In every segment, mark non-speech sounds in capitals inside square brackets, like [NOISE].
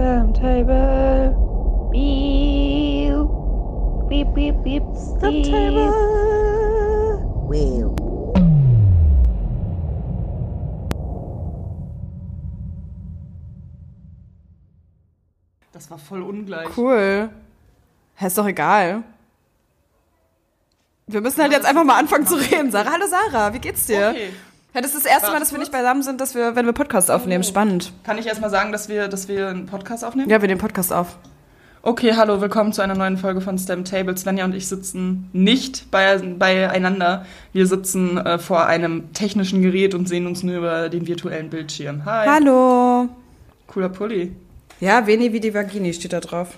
Stamp table. Beep. Beep, beep, beep. Stamp table. Well. Das war voll ungleich. Cool. Hä, ist doch egal. Wir müssen halt jetzt einfach mal anfangen zu reden. Sarah, hallo Sarah, wie geht's dir? Okay. Ja, das ist das erste Mal, Warte dass wir nicht beisammen sind, dass wir, wenn wir Podcast aufnehmen. Spannend. Kann ich erstmal sagen, dass wir, dass wir einen Podcast aufnehmen? Ja, wir nehmen Podcast auf. Okay, hallo, willkommen zu einer neuen Folge von STEM Table. Svenja und ich sitzen nicht bei, beieinander. Wir sitzen äh, vor einem technischen Gerät und sehen uns nur über den virtuellen Bildschirm. Hi. Hallo. Cooler Pulli. Ja, Veni wie die Vagini steht da drauf.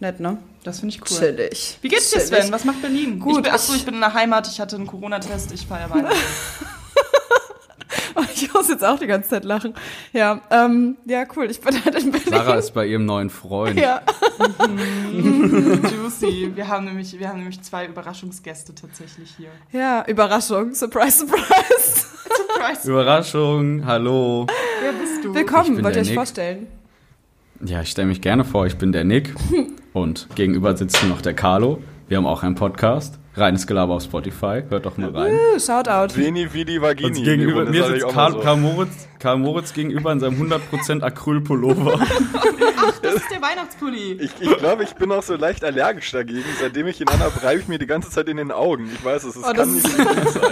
Nett, ne? Das finde ich cool. Chillig. Wie geht's dir. Sven? Was macht Berlin? Gut, Ich bin, achso, ich- bin in der Heimat. Ich hatte einen Corona-Test. Ich feiere Weihnachten. [LAUGHS] [LAUGHS] Ich muss jetzt auch die ganze Zeit lachen. Ja, ähm, ja, cool. Ich bin halt in Berlin. Sarah ist bei ihrem neuen Freund. Ja. [LAUGHS] Juicy. Wir haben, nämlich, wir haben nämlich zwei Überraschungsgäste tatsächlich hier. ja, Überraschung. Surprise, surprise. Surprise. Überraschung, hallo. Wer bist du? Willkommen, wollt ihr euch Nick. vorstellen? Ja, ich stelle mich gerne vor, ich bin der Nick [LAUGHS] und gegenüber sitzt noch der Carlo. Wir haben auch einen Podcast, reines Gelaber auf Spotify, hört doch mal rein. Uh, Shoutout. Veni Vidi Vagini. Und gegenüber mir sitzt Karl, so. Karl, Moritz, Karl Moritz gegenüber in seinem 100% Acryl-Pullover. Das ist der Weihnachtspulli. Ich, ich glaube, ich bin auch so leicht allergisch dagegen. Seitdem ich ihn anhabe, reibe ich mir die ganze Zeit in den Augen. Ich weiß es, es Oh, das kann ist- nicht gut sein.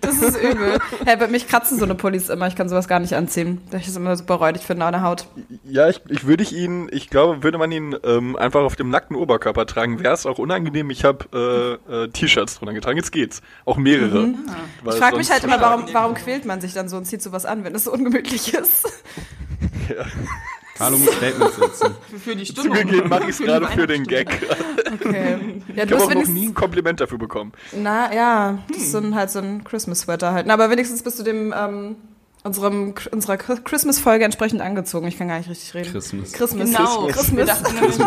Das ist übel. Hey, bei mich kratzen so eine Pullis immer. Ich kann sowas gar nicht anziehen. Das immer super räudig finde an der Haut. Ja, ich, ich würde ich ihn, ich glaube, würde man ihn ähm, einfach auf dem nackten Oberkörper tragen, wäre es auch unangenehm. Ich habe äh, äh, T-Shirts drunter getragen. Jetzt geht's. Auch mehrere. Mhm. Ich frage mich halt immer, warum, warum quält man sich dann so und zieht sowas an, wenn es so ungemütlich ist? Carlo muss Statements setzen. Für, die Stimmung. Zugegeben mache ich es gerade für den. Gag. Okay. Ja, Ich du habe hast auch noch nie ein Kompliment dafür bekommen. Na ja, das ist so ein, halt so ein Christmas-Sweater halt. Na, aber wenigstens bist du dem, ähm, unserem, unserer Christmas-Folge entsprechend angezogen. Ich kann gar nicht richtig reden. Christmas. Christmas. Genau. Wir Christmas. dachten, nämlich,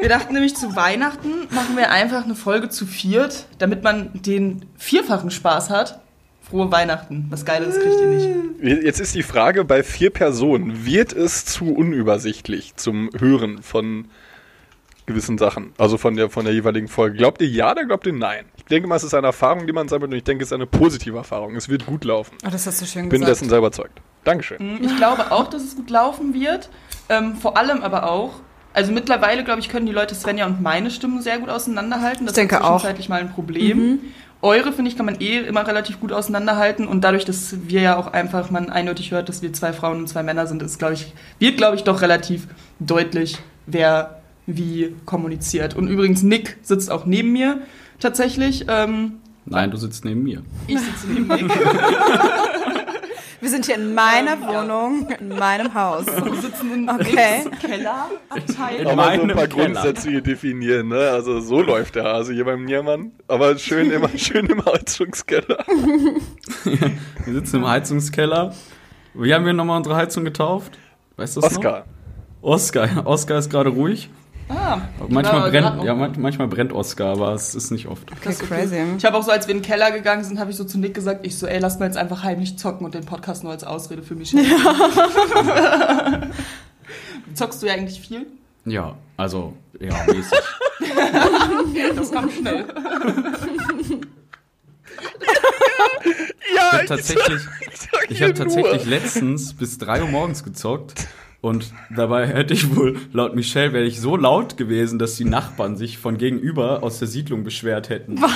wir dachten nämlich, zu Weihnachten machen wir einfach eine Folge zu viert, damit man den vierfachen Spaß hat. Frohe Weihnachten. Was Geiles kriegt ihr nicht. Jetzt ist die Frage, bei vier Personen, wird es zu unübersichtlich zum Hören von gewissen Sachen? Also von der, von der jeweiligen Folge. Glaubt ihr ja oder glaubt ihr nein? Ich denke mal, es ist eine Erfahrung, die man sammelt und ich denke, es ist eine positive Erfahrung. Es wird gut laufen. Oh, das hast du schön Bin gesagt. dessen sehr überzeugt. Dankeschön. Ich glaube auch, dass es gut laufen wird. Ähm, vor allem aber auch, also mittlerweile, glaube ich, können die Leute Svenja und meine Stimmen sehr gut auseinanderhalten. Das Ich denke auch. zwischenzeitlich mal ein Problem. Eure, finde ich, kann man eh immer relativ gut auseinanderhalten. Und dadurch, dass wir ja auch einfach, man eindeutig hört, dass wir zwei Frauen und zwei Männer sind, ist, glaube ich, wird, glaube ich, doch relativ deutlich, wer wie kommuniziert. Und übrigens, Nick sitzt auch neben mir tatsächlich. Ähm, Nein, du sitzt neben mir. ich sitze neben Nick. [LAUGHS] Wir sind hier in meiner Ähm, ja. Wohnung, in meinem Haus. Wir sitzen in Okay. Kellerabteil. In Aber so ein paar Keller. Grundsätze hier definieren, ne? Also so läuft der Hase hier beim Niermann. Aber schön immer [LAUGHS] schön im Heizungskeller. [LAUGHS] Wir sitzen im Heizungskeller. Wie haben wir nochmal unsere Heizung getauft? Weißt du das Oscar. noch? Oscar. Oscar ist gerade ruhig. Ah, Manchmal genau, brennt, ja, man- manchmal brennt Oscar, aber es ist nicht oft. Okay, crazy. Ich habe auch so, als wir in den Keller gegangen sind, habe ich so zu Nick gesagt, ich so, ey, lass mal jetzt einfach heimlich zocken und den Podcast nur als Ausrede für mich. [LAUGHS] Ja. [LAUGHS] Zockst du ja eigentlich viel? Ja, also, ja, mäßig. [LAUGHS] Das kam schnell. Ja, Ich habe tatsächlich, ich hab tatsächlich letztens bis 3 Uhr morgens gezockt und dabei hätte ich wohl, laut Michelle, wäre ich so laut gewesen, dass die Nachbarn sich von gegenüber aus der Siedlung beschwert hätten. Das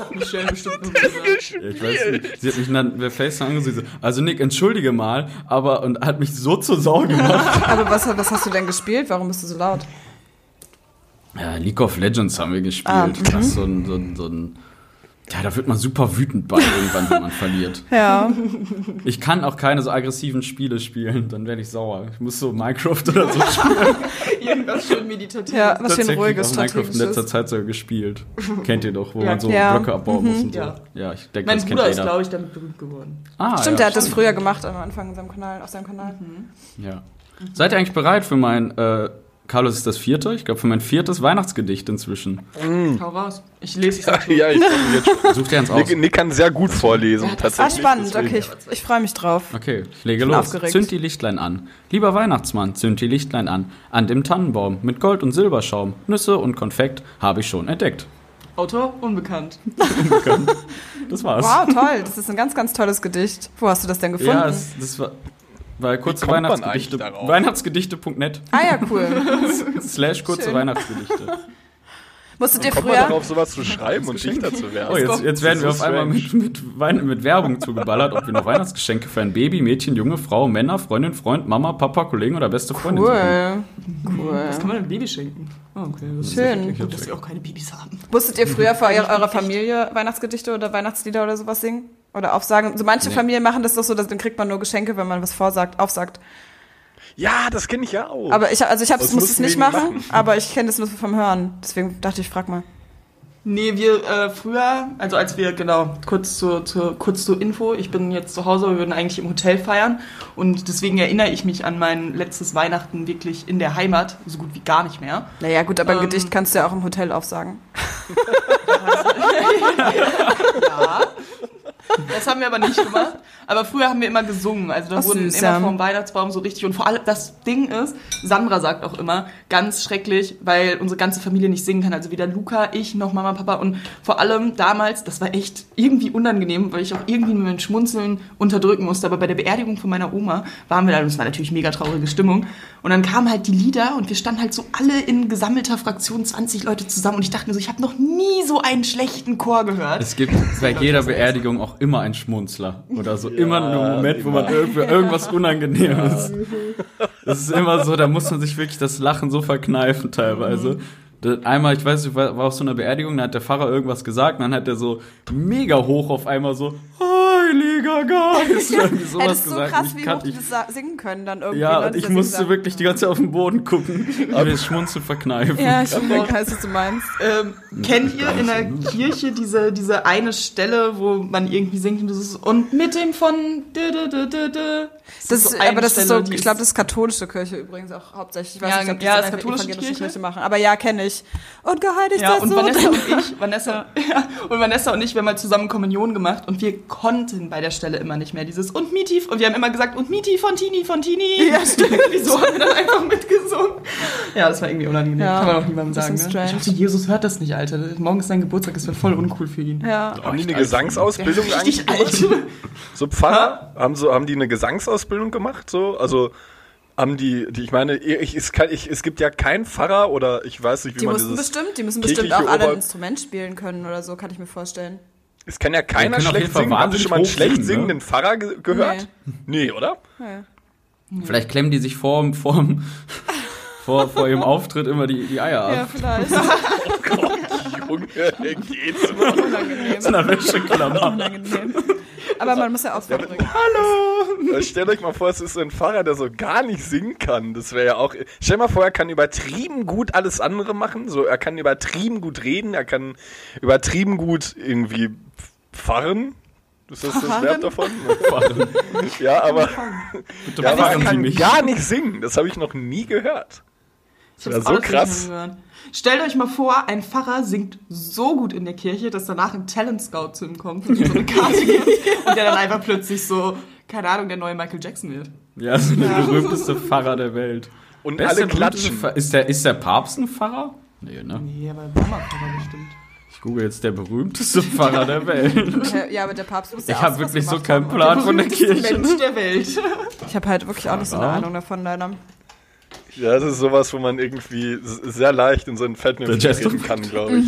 hat Michelle bestimmt nur gesagt. Ich weiß nicht. Sie hat mich dann per FaceTime angesehen, so, also Nick, entschuldige mal, aber, und hat mich so zur Sau gemacht. [LAUGHS] Aber was, was hast du denn gespielt? Warum bist du so laut? Ja, League of Legends haben wir gespielt. Ah, das ist so ein, so ein, so ein, ja, da wird man super wütend bei irgendwann, wenn man verliert. [LAUGHS] Ja. Ich kann auch keine so aggressiven Spiele spielen, dann werde ich sauer. Ich muss so Minecraft oder so spielen. [LAUGHS] Irgendwas schön meditativ. Ja, was schön Tatsächlich ruhiges, auch Minecraft in letzter. Zeit sogar gespielt. Kennt ihr doch, wo Ja. man so Ja. Blöcke abbauen muss und so. Ja. Ja, ich denke, Mein das kennt Bruder ist, jeder. glaube ich, damit berühmt geworden. ah, Stimmt, ja, der hat das früher gemacht am Anfang in seinem Kanal, auf seinem Kanal. Ja. Seid ihr eigentlich bereit für mein äh, Carlos ist das vierte. Ich glaube, für mein viertes Weihnachtsgedicht inzwischen. Hau raus. Ich lese es Ja, dazu. ja ich bin jetzt. Such dir eins aus. Nick, Nick kann sehr gut vorlesen, Ah, tatsächlich. spannend. deswegen- Okay, ich, ich freue mich drauf. Okay, ich lege bin los. aufgeregt. Zünd die Lichtlein an. Lieber Weihnachtsmann, zünd die Lichtlein an. An dem Tannenbaum mit Gold und Silberschaum. Nüsse und Konfekt habe ich schon entdeckt. Autor unbekannt. Das war's. Wow, toll. Das ist ein ganz, ganz tolles Gedicht. Wo hast du das denn gefunden? Ja, das, das war, war kurze Weihnachtsgedichte. Weihnachtsgedichte.net ah ja, cool. [LAUGHS] slash kurze Schön. Weihnachtsgedichte. Musstet ihr Kommt man früher... darauf, sowas zu [LAUGHS] schreiben und Dichter zu werden? Oh, jetzt, jetzt werden wir auf ist einmal strange. mit, mit, Wein, mit Werbung zugeballert, ob wir noch Weihnachtsgeschenke für ein Baby, Mädchen, junge Frau, Männer, Freundin, Freund, Mama, Papa, Kollegen oder beste Freundin suchen. Cool. Cool. Was kann man einem Baby schenken? Oh, okay. Das ist Schön. echt gut, dass wir auch keine Babys haben. Musstet ihr früher vor eurer eurer Familie Weihnachtsgedichte oder Weihnachtslieder oder sowas singen? Oder aufsagen? So manche Nee. Familien machen das doch so, dass dann kriegt man nur Geschenke, wenn man was vorsagt, aufsagt. Ja, das kenne ich ja auch. Aber ich, also ich hab's, Das muss es nicht machen, machen. [LAUGHS] aber ich kenne das nur vom Hören. Deswegen dachte ich, frag mal. Nee, wir äh, früher, also als wir, genau, kurz zur, zur, kurz zur Info, ich bin jetzt zu Hause, wir würden eigentlich im Hotel feiern und deswegen erinnere ich mich an mein letztes Weihnachten wirklich in der Heimat, so gut wie gar nicht mehr. Naja, gut, aber ein Ähm. Gedicht kannst du ja auch im Hotel aufsagen. [LAUGHS] Ja. [LAUGHS] Das haben wir aber nicht gemacht. Aber früher haben wir immer gesungen. Also da Ach, wurden süß, immer ja. vom Weihnachtsbaum so richtig. Und vor allem das Ding ist, Sandra sagt auch immer, ganz schrecklich, weil unsere ganze Familie nicht singen kann. Also weder Luca, ich noch Mama, Papa. Und vor allem damals, das war echt irgendwie unangenehm, weil ich auch irgendwie mit meinem Schmunzeln unterdrücken musste. Aber bei der Beerdigung von meiner Oma waren wir da, und es war natürlich mega traurige Stimmung. Und dann kamen halt die Lieder und wir standen halt so alle in gesammelter Fraktion, 20 Leute zusammen. Und ich dachte mir so, ich habe noch nie so einen schlechten Chor gehört. Es gibt bei jeder Beerdigung auch immer einen Schmunzler. Oder so [LAUGHS] immer einen Moment, wo man irgendwie irgendwas Unangenehmes. Das [LAUGHS] ist immer so, da muss man sich wirklich das Lachen so verkneifen teilweise. Da- Einmal, ich weiß, ich war war auf so einer Beerdigung, da hat der Pfarrer irgendwas gesagt, und dann hat er so mega hoch auf einmal so, Heiliger Irgendwie Ey, sowas das ist so gesagt. krass, Ich wie hoch ich- das singen können dann irgendwie. Ja, ne, und ich musste Singsang. wirklich die ganze Zeit auf den Boden gucken, [LAUGHS] aber das Schmunzeln verkneifen. Ja, ich weiß, was du meinst. Ähm, kennt ihr in der Kirche diese, diese eine Stelle, wo man irgendwie singt und das ist und mit dem von. Das, so ist, eine aber das ist Stelle, so, die ich glaube, das ist katholische Kirche übrigens auch hauptsächlich. Ich weiß Ja, nicht, ob die ja, das ist katholische Kirche. Kirche machen. Aber ja, kenne ich. Und geheiligt ja, das und so. Vanessa und ich, [LAUGHS] Vanessa, ja, und Vanessa und ich, wir haben mal zusammen Kommunion gemacht und wir konnten bei der Stelle immer nicht mehr dieses und Miti und wir haben immer gesagt und Miti Fontini Fontini. Ja, stimmt. [LAUGHS] Wieso haben wir dann einfach mitgesungen? Ja, das war irgendwie unangenehm. Ja, Kann man auch niemandem sagen. Ne? Ich hoffe, Jesus hört das nicht, Alter. Morgen ist sein Geburtstag, das wird voll uncool für ihn. ja. haben die eine Gesangsausbildung eigentlich alt. So Pfarrer? Haben, so, haben die eine Gesangsausbildung gemacht? So? Also haben die, die ich meine, ich, es, kann, ich, es gibt ja keinen Pfarrer oder ich weiß nicht, wie Die man mussten dieses... bestimmt, die müssen bestimmt auch alle ein Instrument spielen können oder so, kann ich mir vorstellen. Es kann ja keiner schlecht singen. Haben Sie schon mal einen schlecht singen, ne? singenden Pfarrer ge gehört? Nee, oder? Ja, Vielleicht klemmen die sich vor, vor, vor, vor ihrem Auftritt immer die, die Eier ab. ja vielleicht. [LAUGHS] Junge, geht's mal? Unangenehm. In der Wäscheklammer. Unangenehm. Aber man muss ja Ausdruck bringen. Äh, Stellt euch mal vor, es ist so ein Pfarrer, der so gar nicht singen kann. Das wäre ja auch. Stell mal vor, er kann übertrieben gut alles andere machen. So, er kann übertrieben gut reden, er kann übertrieben gut irgendwie pfarren. Ist das das Verb davon? ja, aber, Bitte ja, aber er fahren kann gar nicht singen. Das habe ich noch nie gehört. Ich Das hab's so krass. gehört. Stellt euch mal vor, ein Pfarrer singt so gut in der Kirche, dass danach ein Talent Scout zu ihm kommt und so eine Karte gibt [LAUGHS] und der dann einfach plötzlich so, keine Ahnung, der neue Michael Jackson wird. Ja, so der berühmteste Pfarrer der Welt. Und ist alle der klatschen. Pfarrer? Ist der, ist der Papst ein Pfarrer? Nee, ne? Nee, aber Mama-Pfarrer bestimmt. Ich google jetzt der berühmteste Pfarrer der Welt. Ja, Ja, aber der Papst muss ja Ich habe wirklich so keinen. Plan von der Kirche. Mensch der Welt. Ich habe halt wirklich auch nicht so eine Ja. Ahnung davon, leider. Ja, das ist sowas, wo man irgendwie sehr leicht in so ein Fettnäpfchen treten kann, glaube ich.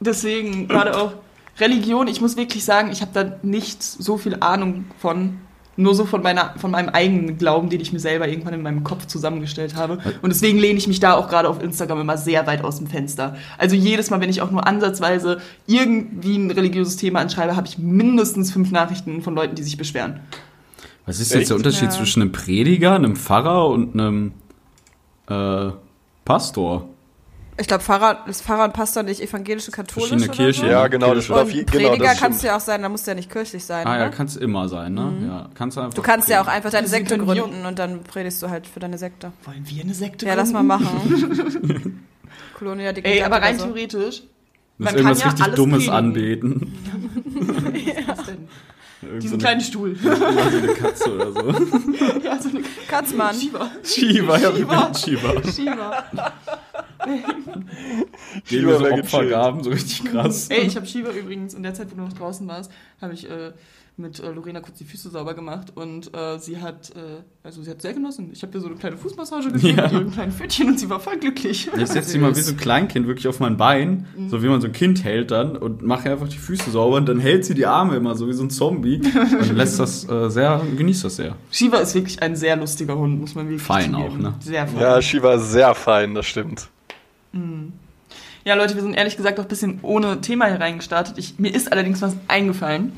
Deswegen, gerade auch Religion, ich muss wirklich sagen, ich habe da nicht so viel Ahnung von. Nur so von, meiner, von meinem eigenen Glauben, den ich mir selber irgendwann in meinem Kopf zusammengestellt habe. Und deswegen lehne ich mich da auch gerade auf Instagram immer sehr weit aus dem Fenster. Also jedes Mal, wenn ich auch nur ansatzweise irgendwie ein religiöses Thema anschreibe, habe ich mindestens fünf Nachrichten von Leuten, die sich beschweren. Was ist jetzt der Echt? Unterschied Ja. zwischen einem Prediger, einem Pfarrer und einem äh, Pastor? Ich glaube, Pfarrer, ist Pfarrer und Pastor nicht evangelische, katholisch Verschiedene oder Kirchen. so? Ja, genau, das Kirche. Und je, genau, Prediger das kannst du ja auch sein, da musst du ja nicht kirchlich sein. Ah ja, ne? kann es immer sein, ne? Ja, kannst du einfach. Du kannst ja auch einfach deine Sekte gründen und dann predigst du halt für deine Sekte. Wollen wir eine Sekte Ja, lass mal gründen? machen. [LAUGHS] Dignidad Ey, aber rein oder so. theoretisch. Du Man musst irgendwas kann ja richtig alles Dummes predigen. anbeten. [LAUGHS] Irgend Diesen so eine- kleinen Stuhl. [LAUGHS] so eine Katze oder so. [LAUGHS] ja, so eine Katzmann. Shiva. Shiva, ja, wie [LAUGHS] Shiva. Shiva. Shiva. [LAUGHS] Shiva wir so Opfergaben, so richtig krass. [LAUGHS] Ey, ich habe Shiva übrigens in der Zeit, wo du noch draußen warst, habe ich äh, mit äh, Lorena kurz die Füße sauber gemacht und äh, sie hat, äh, also sie hat sehr genossen. Ich habe ihr so eine kleine Fußmassage gegeben Ja. mit ihrem kleinen Pfötchen und sie war voll glücklich. Jetzt setze ich mal wie so ein [LAUGHS] Kleinkind wirklich auf mein Bein, so wie man so ein Kind hält dann und mache einfach die Füße sauber und dann hält sie die Arme immer so wie so ein Zombie und lässt das äh, sehr, genießt das sehr. Shiva ist wirklich ein sehr lustiger Hund, muss man wirklich Fein zugeben. auch, ne? Sehr fein. Ja, Shiva ist sehr fein, das stimmt. Ja, Leute, wir sind ehrlich gesagt auch ein bisschen ohne Thema hier reingestartet. Ich, mir ist allerdings was eingefallen.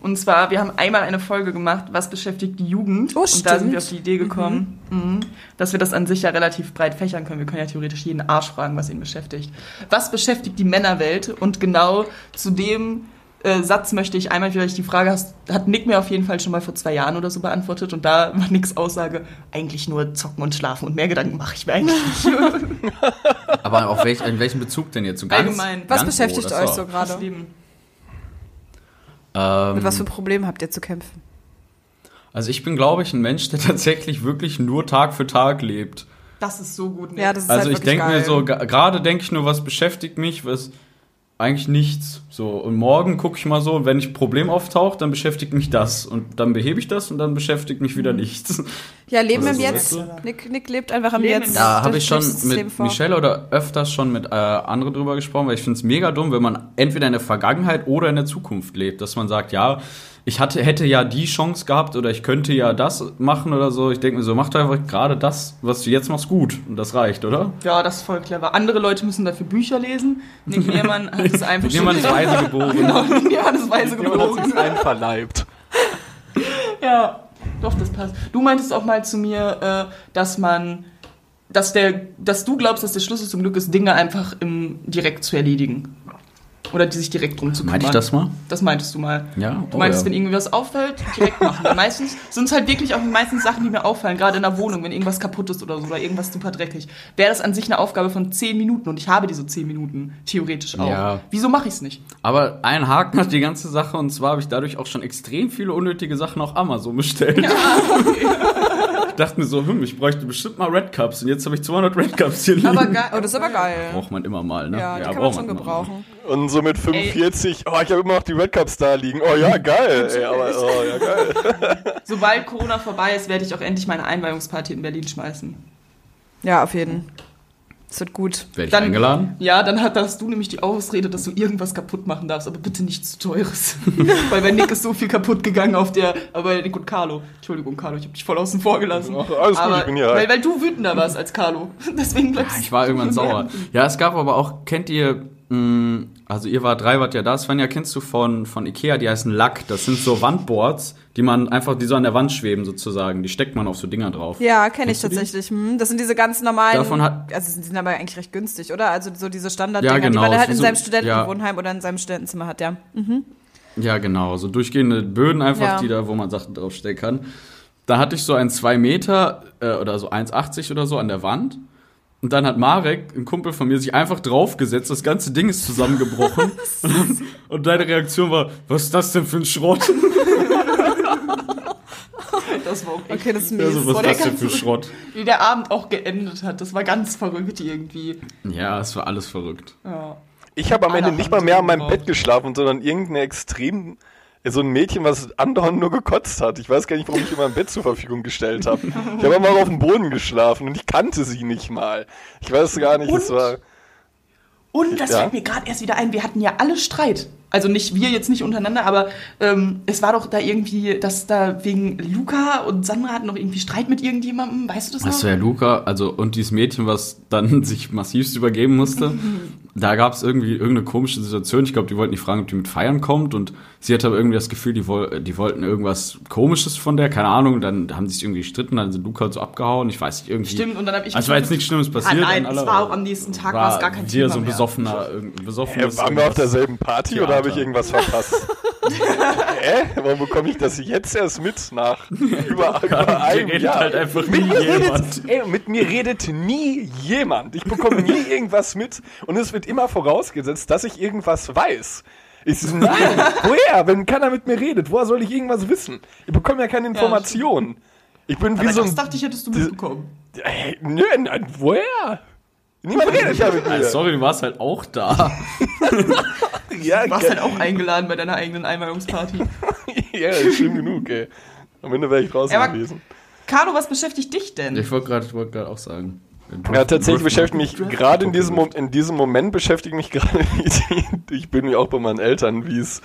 Und zwar, wir haben einmal eine Folge gemacht, was beschäftigt die Jugend. Oh, und da sind wir auf die Idee gekommen, mhm. dass wir das an sich ja relativ breit fächern können. Wir können ja theoretisch jeden Arsch fragen, was ihn beschäftigt. Was beschäftigt die Männerwelt? Und genau zu dem äh, Satz möchte ich einmal vielleicht die Frage, hast, hat Nick mir auf jeden Fall schon mal vor zwei Jahren oder so beantwortet. Und da war Nicks Aussage, eigentlich nur zocken und schlafen. Und mehr Gedanken mache ich mir eigentlich nicht. [LAUGHS] Aber auf welch, in welchem Bezug denn jetzt? So ganz, Allgemein. Was ganz beschäftigt oder euch so gerade? Ähm, Mit was für Problemen habt ihr zu kämpfen? also ich bin, glaube ich, ein Mensch, der [LAUGHS] tatsächlich wirklich nur Tag für Tag lebt. Das ist so gut, Nick. Ja, das ist Also halt ich denke mir so, gerade denke ich nur, was beschäftigt mich, was eigentlich nichts. So, und morgen gucke ich mal so, wenn ich ein Problem auftaucht, dann beschäftigt mich das. Und dann behebe ich das und dann beschäftigt mich wieder nichts. Ja, Leben Oder im so, Jetzt. weißt Nick, Nick lebt einfach im Leben Jetzt. Da habe ich schon mit. Michelle oder öfters schon mit äh, anderen drüber gesprochen, weil ich finde es mega dumm, wenn man entweder in der Vergangenheit oder in der Zukunft lebt, dass man sagt, ja, ich hatte, hätte ja die Chance gehabt oder ich könnte ja das machen oder so. Ich denke mir so, mach doch einfach gerade das, was du jetzt machst, gut. Und das reicht, oder? Ja, das ist voll clever. Andere Leute müssen dafür Bücher lesen. Nick Niermann hat es [LAUGHS] einfach ist weise [LAUGHS] geboren. Genau, ist weise Jemand hat geboren. sich einverleibt. Ja, doch, das passt. Du meintest auch mal zu mir, äh, dass man, dass der, dass du glaubst, dass der Schlüssel zum Glück ist, Dinge einfach im, direkt zu erledigen. Oder die sich direkt drum zu kümmern. Meinte ich das mal? Das meintest du mal. Ja. Du meintest, oh, wenn ja. irgendwie was auffällt, direkt machen. [LAUGHS] Meistens sind es halt wirklich auch meistens Sachen, die mir auffallen, gerade in der Wohnung, wenn irgendwas kaputt ist oder so oder irgendwas super dreckig. Wäre das an sich eine Aufgabe von 10 Minuten und ich habe diese 10 Minuten theoretisch auch. Ja. Wieso mache ich es nicht? Aber ein Haken hat die ganze Sache und zwar habe ich dadurch auch schon extrem viele unnötige Sachen auf Amazon bestellt. [LAUGHS] ich dachte mir so, hm, ich bräuchte bestimmt mal Red Cups und jetzt habe ich 200 Red Cups hier liegen. Aber geil. Oh, das ist aber geil. Braucht man immer mal, ne? Ja, die kann man schon immer mal. Und so mit 45, oh, ich habe immer noch die Red Cups da liegen. Oh ja, geil. Ey, aber, oh ja, geil. [LAUGHS] Sobald Corona vorbei ist, werde ich auch endlich meine Einweihungsparty in Berlin schmeißen. Ja, auf jeden. Es wird gut. Werde ich Dann- eingeladen? Ja, dann hast du nämlich die Ausrede, dass du irgendwas kaputt machen darfst, aber bitte nichts zu teures. [LAUGHS] Weil bei Nick ist so viel kaputt gegangen auf der, aber bei Nick und Carlo. Entschuldigung, Carlo, ich habe dich voll außen vor gelassen. Ach, alles gut, aber, ich bin hier. Weil, weil du wütender warst als Carlo. [LAUGHS] Deswegen bleibst Ja, ich war irgendwann sauer. Ja, es gab aber auch, kennt ihr, also ihr war drei, wart ja da, Svenja, kennst du von, von Ikea, die heißen Lack. Das sind so Wandboards, die man einfach, die so an der Wand schweben sozusagen. Die steckt man auf so Dinger drauf. Ja, kenne ich tatsächlich. Hm, das sind diese ganz normalen. Davon hat- also die sind aber eigentlich recht günstig, oder? Also so diese Standarddinger, Ja, genau, die man halt so- in seinem so- Studentenwohnheim oder in seinem Studentenzimmer hat, ja. Ja, genau. So durchgehende Böden einfach, Ja. die da, wo man Sachen draufstellen kann. Da hatte ich so ein 2 Meter äh, oder so 1,80 oder so an der Wand. Und dann hat Marek, ein Kumpel von mir, sich einfach draufgesetzt. Das ganze Ding ist zusammengebrochen. [LAUGHS] und, und deine Reaktion war, was ist das denn für ein Schrott? Das war auch Okay, das ist mies. Also, was ist der das denn für Schrott? Wie der Abend auch geendet hat. Das war ganz verrückt irgendwie. Ja, es war alles verrückt. Ja. Ich habe am Ende nicht mal mehr an meinem. Bett geschlafen, sondern irgendeine extrem so ein Mädchen, was andauernd nur gekotzt hat. Ich weiß gar nicht, warum ich ihr mein Bett zur Verfügung gestellt habe. Ich habe mal auf dem Boden geschlafen und ich kannte sie nicht mal. Ich weiß gar nicht, es Und? war. Und das Ja. fällt mir gerade erst wieder ein, wir hatten ja alle Streit, Also nicht wir jetzt nicht untereinander, aber ähm, es war doch da irgendwie, dass da wegen Luca und Sandra hatten noch irgendwie Streit mit irgendjemandem, weißt du das noch? Das wäre Luca, also und dieses Mädchen, was dann [LAUGHS] sich massivst übergeben musste. [LAUGHS] da gab es irgendwie irgendeine komische Situation. Ich glaube, die wollten nicht fragen, ob die mit feiern kommt und sie hatte aber irgendwie das Gefühl, die, woll die wollten irgendwas Komisches von der, keine Ahnung. Dann haben sie sich irgendwie gestritten, dann sind Luca so abgehauen. Ich weiß nicht irgendwie. Stimmt, und dann habe ich. Also war jetzt nichts Schlimmes passiert. Ah, nein, es war auch am nächsten Tag, war es gar kein wieder Thema so ein mehr. besoffener, Hä, besoffenes. waren wir auf derselben Party oder habe ich irgendwas verpasst? [LAUGHS] Hä? Warum bekomme ich das jetzt erst mit nach [LAUGHS] über, über einem redet Jahr? halt einfach mit nie mir jemand. Redet, [LAUGHS] ey, mit mir redet nie jemand. Ich bekomme nie irgendwas mit und es wird immer vorausgesetzt, dass ich irgendwas weiß. Ich so, nein, woher? Wenn keiner mit mir redet, woher soll ich irgendwas wissen? Ich bekomme ja keine Informationen. Ich bin wie Aber so das ein. dachte ich, hättest du mitbekommen. Ey, nö, nein, woher? Niemand redet ja mit mir. sorry, du warst halt auch da. [LAUGHS] Ja, Du warst halt auch eingeladen bei deiner eigenen Einweihungsparty. [LAUGHS] ja, ist schlimm genug, ey. Am Ende wäre ich draußen Ja, gewesen. Carlo, was beschäftigt dich denn? Ich wollte gerade wollt auch sagen. Ja, tatsächlich beschäftigt mich gerade in diesem, in diesem Moment beschäftigt mich [LAUGHS] gerade, die- ich bin ja auch bei meinen Eltern, wie es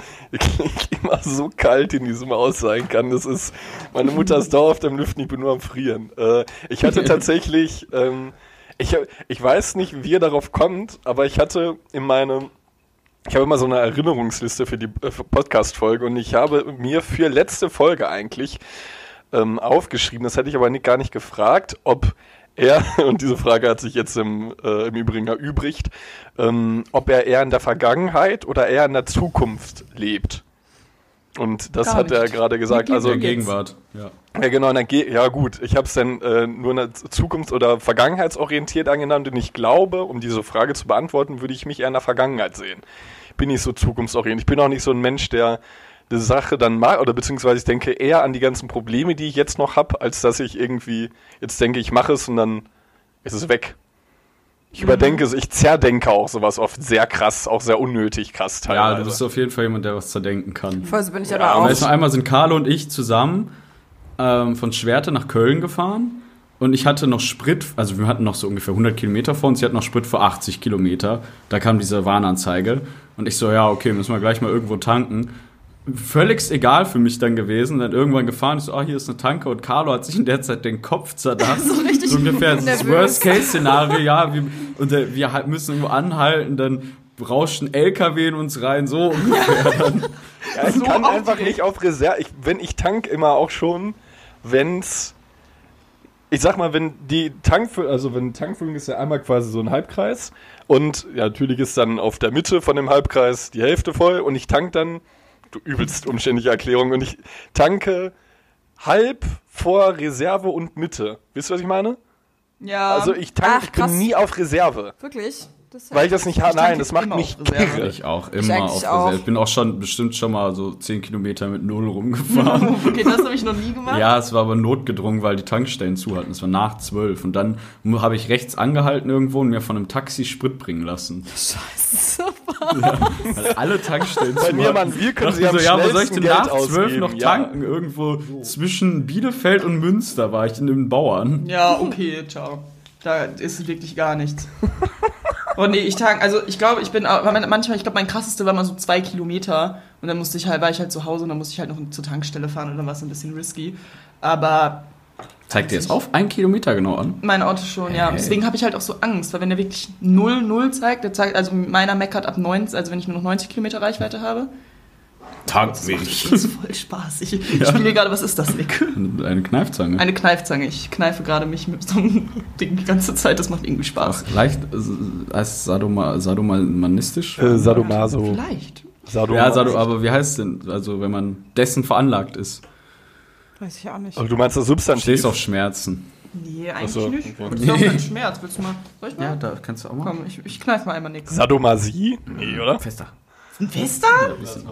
immer so kalt in diesem Haus sein kann. Das ist, meine Mutter ist dauerhaft am Lüften, ich bin nur am Frieren. Äh, ich hatte tatsächlich, ähm, ich, ich weiß nicht, wie ihr darauf kommt, aber ich hatte in meinem, ich habe immer so eine Erinnerungsliste für die äh, Podcast-Folge und ich habe mir für letzte Folge eigentlich ähm, aufgeschrieben, das hätte ich aber nicht, gar nicht gefragt, ob er, [LAUGHS] und diese Frage hat sich jetzt im, äh, im Übrigen erübrigt, ähm, ob er eher in der Vergangenheit oder eher in der Zukunft lebt. Und das Gar hat er nicht. gerade gesagt. Mit Also, der Gegenwart. Ja. ja, genau, in der Ge ja gut, ich habe es dann äh, nur in der Zukunfts- oder Vergangenheitsorientiert angenannt und ich glaube, um diese Frage zu beantworten, würde ich mich eher in der Vergangenheit sehen. Bin nicht so zukunftsorientiert. Ich bin auch nicht so ein Mensch, der die Sache dann mag, oder beziehungsweise ich denke eher an die ganzen Probleme, die ich jetzt noch habe, als dass ich irgendwie jetzt denke, ich mache es und dann ist es weg. Ich überdenke es, ich zerdenke auch sowas oft sehr krass, auch sehr unnötig krass ja, teilweise. du bist auf jeden Fall jemand, der was zerdenken kann. Voll so bin ich Ja, aber aber auch. Weißt du, einmal sind Carlo und ich zusammen ähm, von Schwerte nach Köln gefahren und ich hatte noch Sprit, also wir hatten noch so ungefähr 100 Kilometer vor uns, sie hat noch Sprit für 80 Kilometer. Da kam diese Warnanzeige und ich so, ja, okay, müssen wir gleich mal irgendwo tanken. Völlig egal für mich dann gewesen, dann irgendwann gefahren, ich so, ah, hier ist eine Tanke und Carlo hat sich in der Zeit den Kopf zerdacht. [LAUGHS] so richtig so ungefähr das. Worst-Case-Szenario, ja, wir, und äh, wir halt müssen irgendwo anhalten, dann rauscht ein LKW in uns rein, so ungefähr dann. [LAUGHS] Ja, ich So kann einfach nicht auf Reserve. Ich, wenn ich tank immer auch schon, wenn's. Ich sag mal, wenn die Tankfüllung, also wenn Tankfüllung ist ja einmal quasi so ein Halbkreis und ja, natürlich ist dann auf der Mitte von dem Halbkreis die Hälfte voll und ich tank dann, du übelst umständliche Erklärung, und ich tanke halb vor Reserve und Mitte. Wisst ihr, was ich meine? Ja. Also ich tank, Ach, ich bin nie auf Reserve. Wirklich? Das Weil ich das nicht habe. Ich tanke Nein, das macht mich auf Reserve. kirre. Ich auch, Ich immer eigentlich auf auch. Reserve. Ich bin auch schon bestimmt schon mal so 10 Kilometer mit Null rumgefahren. [LAUGHS] okay, das habe ich noch nie gemacht. ja, es war aber notgedrungen, weil die Tankstellen zu hatten. Es war nach 12. Und dann habe ich rechts angehalten irgendwo und mir von einem Taxi Sprit bringen lassen. Scheiße. Weil alle Tankstellen Bei zu mir. Mann, wir können sie so, ja, wo soll ich denn nach Geld 12 ausgeben? noch Ja. tanken? Irgendwo zwischen Bielefeld und Münster war ich in den Bauern. Ja, okay, ciao. Da ist wirklich gar nichts. Oh nee, ich tank, also ich glaube, ich bin manchmal, ich glaube, mein krasseste war mal so zwei Kilometer und dann musste ich halt, war ich halt zu Hause und dann musste ich halt noch zur Tankstelle fahren und dann war es ein bisschen risky. Aber Zeigt dir jetzt auf ein Kilometer genau an? mein Auto schon, ja. Hey. Deswegen habe ich halt auch so Angst, weil wenn der wirklich 0, 0 zeigt, der zeigt, also meiner meckert ab 90, also wenn ich nur noch 90 Kilometer Reichweite habe, Tagmilch. das ist voll spaßig. Ich spiele gerade, was ist das, Nick? Eine Kneifzange. Eine Kneifzange. Ich kneife gerade mich mit so einem Ding die ganze Zeit, das macht irgendwie Spaß. Ach, leicht äh, heißt Sadoma, sadomanistisch? Äh, Sadomaso. Vielleicht. Sado Ja, Sado, aber wie heißt es denn? Also, wenn man dessen veranlagt ist. Weiß ich auch nicht. Aber du meinst das Substantiv? Stehst auf Schmerzen. Nee, eigentlich so, nicht. okay. Das ist auch kein Schmerz. Willst du mal? Soll ich mal? Ja, da kannst du auch mal. Komm, ich, ich kneif mal einmal Nick. Sadomasie? Nee, oder? Fester. Ein Fester?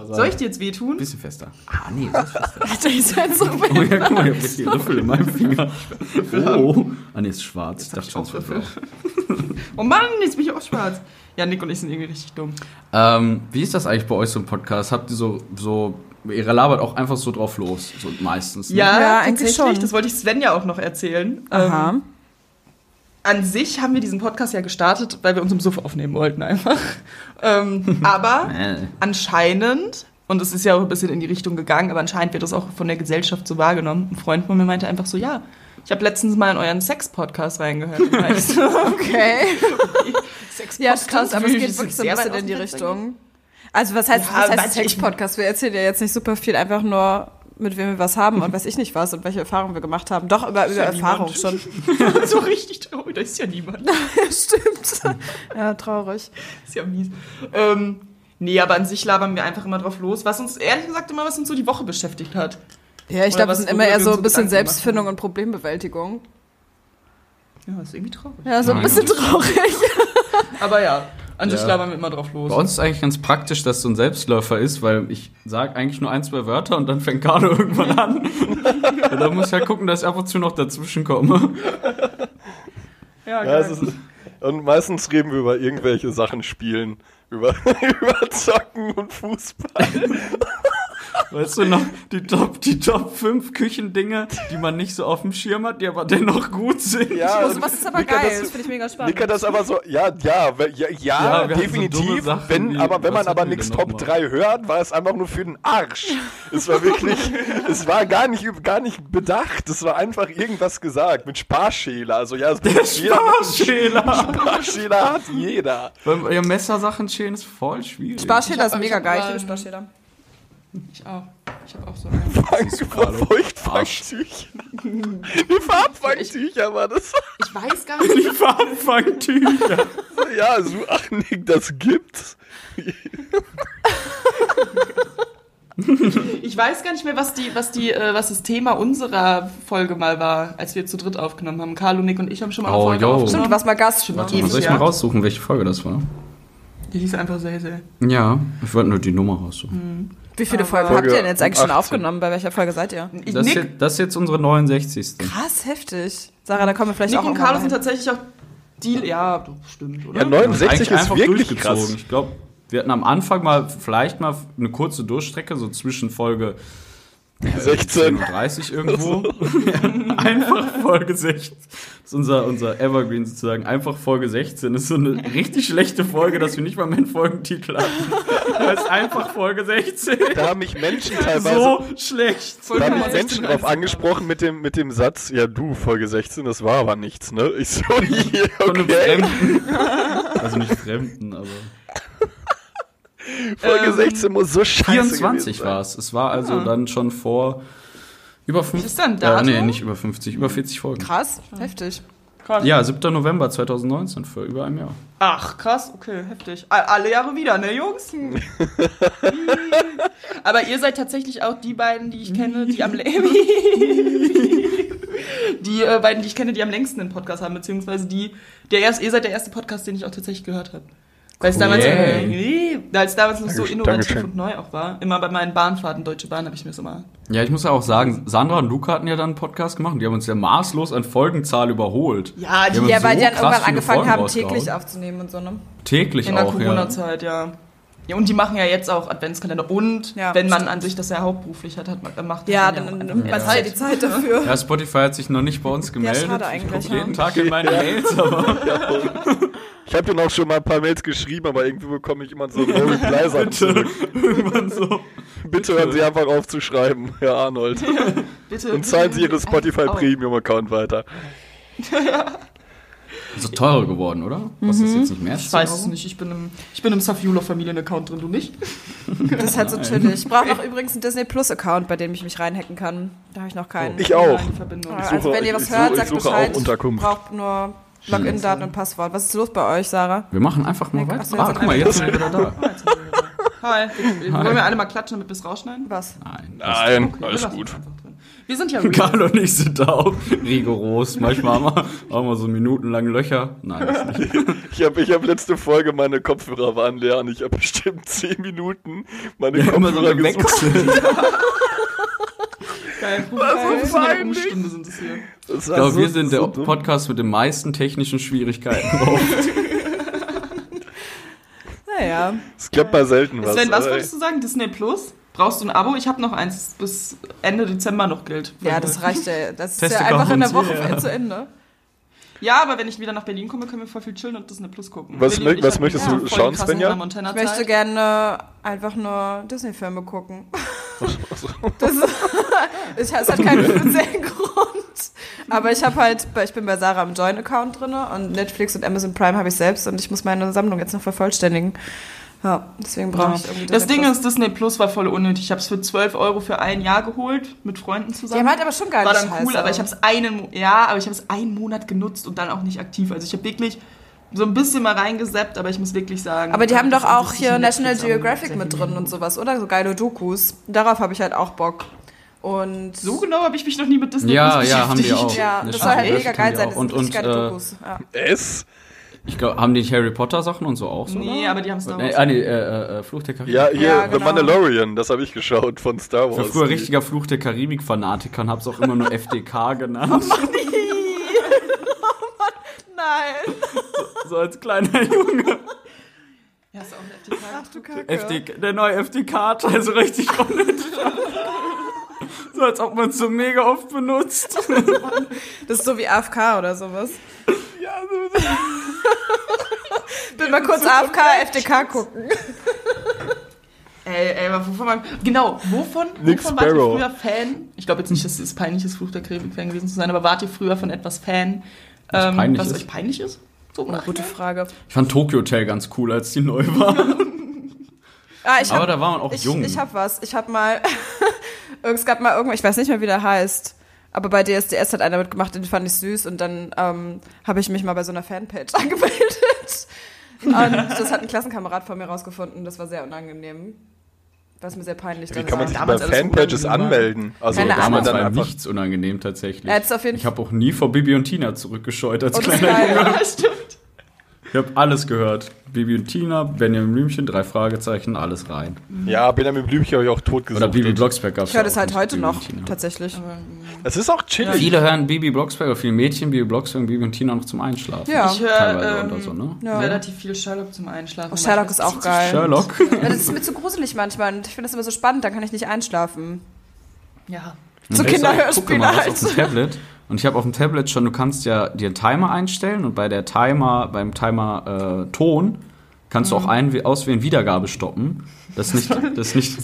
Soll ich dir jetzt wehtun? Bisschen fester. Ah, nee, das ist fester. [LAUGHS] Alter, ihr seid so Oh ja, guck mal, ich hab richtig Riffel in meinem Finger. Oh. Ah, nee, ist schwarz. Ich dachte schon, es blau. [LAUGHS] Oh Mann, jetzt bin ich auch schwarz. Ja, Nick und ich sind irgendwie richtig dumm. Ähm, wie ist das eigentlich bei euch so im Podcast? Habt ihr so, so, ihr labert auch einfach so drauf los, so meistens. Ne? Ja, Ja, eigentlich tatsächlich. schon. Das wollte ich Sven ja auch noch erzählen. Aha. Ähm, an sich haben wir diesen Podcast ja gestartet, weil wir uns im Suff aufnehmen wollten einfach. [LAUGHS] Ähm, aber [LAUGHS] Äh. anscheinend, und es ist ja auch ein bisschen in die Richtung gegangen, aber anscheinend wird das auch von der Gesellschaft so wahrgenommen. Ein Freund von mir meinte einfach so, ja, ich habe letztens mal in euren Sex-Podcast reingehört. [LAUGHS] Okay. Ja, Sex-Podcast krass, aber es geht wirklich so ein sehr weit bisschen in die Richtung. Also was heißt, Ja, was heißt Sex-Podcast? Wir erzählen ja jetzt nicht super viel, einfach nur mit wem wir was haben und [LAUGHS] weiß ich nicht was und welche Erfahrungen wir gemacht haben. Doch, über, über ja Erfahrung niemand. schon. [LAUGHS] so richtig traurig, da ist ja niemand. [LAUGHS] Stimmt. Ja, traurig. ist ja mies. Ähm, nee, aber an sich labern wir einfach immer drauf los, was uns ehrlich gesagt immer, was uns so die Woche beschäftigt hat. Ja, ich glaube, es sind immer eher so ein bisschen Gedanken machen. Selbstfindung und Problembewältigung. Ja, ist irgendwie traurig. Ja, so ein Ja, bisschen ja. traurig. Aber ja, an sich Ja. labern wir immer drauf los. Bei uns ist eigentlich ganz praktisch, dass so ein Selbstläufer ist, weil ich sage eigentlich nur ein, zwei Wörter und dann fängt Carlo [LAUGHS] irgendwann an. und dann muss ich halt gucken, dass ich ab und zu noch dazwischen komme. Ja, Ja, geil. es ist, und meistens reden wir über irgendwelche Sachen spielen. Über, [LAUGHS] über Zocken und Fußball. Weißt du noch, die Top, die Top 5 Küchendinge, die man nicht so auf dem Schirm hat, die aber dennoch gut sind. Ja, Oh, sowas ist aber Nick hat geil. das- Das finde ich mega spannend. Nick hat das aber so, ja, ja, ja, ja, Ja, so definitiv. Sachen wenn, wie- aber wenn man aber nichts Top noch mal? 3 hört, war es einfach nur für den Arsch. Es war wirklich, [LAUGHS] es war gar nicht, gar nicht bedacht. Es war einfach irgendwas gesagt mit Sparschäler. Also ja, es jeder, Sparschäler. Sparschäler hat jeder. Weil ja, Messersachen schälen ist voll schwierig. Sparschäler ist mega geil. Ich liebe Sparschäler. Ich auch. Ich habe auch so [LAUGHS] einen. Fang, Carlo? Feuchtfangtücher. Die Farbfangtücher war das. Ich weiß gar nicht. Die Farbfangtücher. Ja, so, ach Nick, das gibt's. Ich weiß gar nicht mehr, was die, was die, äh, was das Thema unserer Folge mal war, als wir zu dritt aufgenommen haben. Carlo, Nick und ich haben schon mal eine Oh, Folge yo. aufgenommen. Stimmt, du warst mal Gast. Schon Warte mal, soll ich mal raussuchen, welche Folge das war? Die hieß einfach sehr, sehr. Ja, ich wollte nur die Nummer raussuchen. Wie viele Folgen Folge habt ihr denn jetzt eigentlich schon 18. aufgenommen? Bei welcher Folge seid ihr? Das, ist Nick, jetzt, das ist jetzt unsere 69. Krass, heftig. Sarah, da kommen wir vielleicht Nick auch und irgendwann Carlo sind tatsächlich auch die. Ja, stimmt, oder? Ja, 69 Eigentlich ist einfach wirklich durchgezogen. krass. Ich glaube, wir hatten am Anfang mal vielleicht mal eine kurze Durchstrecke, so zwischen Folge 16. 30 irgendwo. Ja, [LAUGHS] einfach Folge 16. Das ist unser, unser Evergreen sozusagen. Einfach Folge 16. Das ist so eine richtig schlechte Folge, dass wir nicht mal mehr einen Folgentitel hatten. [LAUGHS] Das ist einfach Folge 16. Da haben mich Menschen teilweise So schlecht. Da haben mich Folge Menschen 16 drauf angesprochen mit dem, mit dem Satz, ja du, Folge 16, das war aber nichts, ne? Ich so, yeah, [LAUGHS] Von einem okay. Fremden. Also nicht Fremden, aber. Folge Ähm, 16 muss so scheiße 24 gewesen war es. Es war also dann schon vor über 50. Ist da ein Äh, Datum? nee, nicht über 50, über 40 Folgen. Krass, heftig. Krass. Ja, 7. November 2019, vor über einem Jahr. Ach, krass, okay, heftig. Alle Jahre wieder, ne, Jungs? [LAUGHS] Aber ihr seid tatsächlich auch die beiden, die ich kenne, die am [LAUGHS] die äh, beiden, die ich kenne, die am längsten einen Podcast haben, beziehungsweise die, der erst, ihr seid der erste Podcast, den ich auch tatsächlich gehört habe. Weil es Cool. damals, nee, weil es damals noch so innovativ Dankeschön. und neu auch war. Immer bei meinen Bahnfahrten, Deutsche Bahn, habe ich mir das immer. Ja, ich muss ja auch sagen, Sandra und Luca hatten ja dann einen Podcast gemacht und die haben uns ja maßlos an Folgenzahl überholt. Ja, die, haben Ja, weil so die dann irgendwann angefangen Folgen haben, täglich aufzunehmen und so, ne? Täglich in der auch, ja. Corona-Zeit, ja. Ja, und die machen ja jetzt auch Adventskalender. Und Ja, wenn man stimmt. an sich das ja hauptberuflich hat, hat man, macht Ja, dann auch nimmt man ja Zeit. die Zeit dafür. Ja, Spotify hat sich noch nicht bei uns gemeldet. schade ich eigentlich, gucke jeden ja. Tag in meine Mails, aber [LAUGHS] Ich habe dir auch schon mal ein paar Mails geschrieben, aber irgendwie bekomme ich immer so no reply sachen zurück. irgendwann so. Bitte hören Sie einfach auf zu schreiben, Herr Arnold. Bitte. Und zahlen Sie Ihre Spotify. Premium Account weiter. [LAUGHS] So teurer geworden, oder? Was ist jetzt nicht mehr? Ich weiß es nicht, ich bin im, ich bin im Safiulo Familien-Account drin, du nicht? [LAUGHS] Das ist halt so chillig. Ich brauche noch übrigens einen Disney Plus Account, bei dem ich mich reinhacken kann. Da habe ich noch keinen. Ich auch. Verbindung. Ich also suche- wenn ihr was ich hört, sagt ich suche auch Bescheid. Unterkunft. Braucht nur Login-Daten und Passwort. Was ist los bei euch, Sarah? Wir machen einfach mal Ach weiter. Ah, guck mal, jetzt sind wir wieder da. Hi. Wir- Wollen wir alle mal klatschen, damit wir es rausschneiden? Was? Nein. Nein, alles gut. Wir sind ja [LAUGHS] real. Carlo und ich sind da auch rigoros. Manchmal haben wir, haben wir so minutenlang Löcher. Nein, das nicht. [LAUGHS] Ich habe ich hab letzte Folge, meine Kopfhörer waren leer und ich habe bestimmt 10 Minuten meine Wir haben immer so Kopfhörer. [LAUGHS] Geil. so Geil. peinlich. Stunde sind es hier. Das Ich glaube, so- wir sind der so dumm. Podcast mit den meisten technischen Schwierigkeiten. Naja. Es klappt mal selten was. Sven, was wolltest du sagen? Disney Plus? Brauchst du ein Abo? Ich habe noch eins, das bis Ende Dezember noch gilt. Ja, das reicht ja. Das ist Teste ja einfach in der Woche ja. zu Ende. Ja, aber wenn ich wieder nach Berlin komme, können wir voll viel chillen und Disney Plus gucken. Was ich was möchtest du schauen, Svenja? Ich möchte gerne einfach nur Disney-Filme gucken. [LAUGHS] Das ist, [LAUGHS] ich, es hat keinen speziellen Grund. Aber ich habe halt, ich bin bei Sarah im Join-Account drin und Netflix und Amazon Prime habe ich selbst und ich muss meine Sammlung jetzt noch vervollständigen. Ja, deswegen brauche Ja. ich irgendwie Das Ding Plus. ist, Disney Plus war voll unnötig. Ich habe es für 12 Euro für ein Jahr geholt, mit Freunden Die zusammen. haben halt aber schon geile war dann Scheiße. cool, aber ich habe es einen, ja, aber ich habe es einen Monat genutzt und dann auch nicht aktiv. Also ich habe wirklich so ein bisschen mal reingeseppt, aber ich muss wirklich sagen. Aber die haben doch auch hier National Geographic mit drin und sowas, oder? So geile Dokus. Darauf habe ich halt auch Bock. Und So genau habe ich mich noch nie mit Disney Ja, Plus ja, haben die beschäftigt. auch. ja, das soll halt mega geil die sein. Das Und, sind und geile äh, Dokus. Ja. Es? Ich glaube, haben die Harry Potter Sachen und so auch so? Nee, oder? aber die haben Star Äh, Wars. ah, nee, äh, äh, Fluch der Karibik. Ja, hier, Ja, The genau. Mandalorian, das habe ich geschaut von Star Ich Wars. war früher richtiger Fluch der Karibik-Fanatiker und hab's auch immer nur [LAUGHS] FDK genannt. [LAUGHS] Nein. so als kleiner Junge. Ja, ist auch ein FTK. Ach du Kacke. FDK, der neue FDK-Teil, so richtig [LAUGHS] unnötig. [LAUGHS] so als ob man es so mega oft benutzt. [LAUGHS] Das ist so wie AFK oder sowas. ja, so, [LAUGHS] Bin mal kurz AFK, FDK gucken. Ey, ey, aber wovon man, genau, wovon, Nick wovon wart ihr früher Fan? Ich glaube jetzt nicht, dass es peinlich ist, Fluch der Karibik-Fan gewesen zu sein, aber wart ihr früher von etwas Fan, ähm, peinlich was ist? euch peinlich ist? So im Eine gute? Frage. Ich fand Tokyo Hotel ganz cool, als die neu war. Ah, ich Aber hab, da war man auch ich, jung. Ich hab was. Ich hab mal. Es gab mal irgendwo, ich weiß nicht mehr, wie der heißt. Aber bei DSDS hat einer mitgemacht, den fand ich süß. Und dann ähm, habe ich mich mal bei so einer Fanpage [LAUGHS] angemeldet. Und das hat ein Klassenkamerad von mir rausgefunden. Das war sehr unangenehm. War mir sehr peinlich. Wie kann man war. sich bei Fanpages anmelden? Also Keine Ahnung. Damals dann war nichts unangenehm tatsächlich. Hat's auf jeden ich habe auch nie vor Bibi und Tina zurückgescheut als Oh, kleiner. Junge. [LAUGHS] Ja, stimmt. Ich habe alles gehört. Bibi und Tina, Benjamin Blümchen, drei Fragezeichen, alles rein. Ja, Benjamin Blümchen habe ich auch tot Oder Bibi gesucht. Blocksberg gab's Ich höre das halt heute Bibi noch, tatsächlich. Es ist auch chillig. Viele hören Bibi Blocksberg, viele Mädchen Bibi Blocksberg und Bibi und Tina noch zum Einschlafen. Ja. Ich höre Teilweise ähm, oder so, ne? Ja. relativ viel Sherlock zum Einschlafen. Oh, Sherlock ist auch geil. Sherlock. Ja, das ist mir zu gruselig manchmal. Und ich finde das immer so spannend, dann kann ich nicht einschlafen. Ja. So Kinderhörspiele halt. auf dem Tablet. Und ich habe auf dem Tablet schon, du kannst ja dir einen Timer einstellen und bei der Timer, beim Timer äh, Ton kannst du auch ein, auswählen Wiedergabe stoppen, dass nicht, [LAUGHS] dass nicht,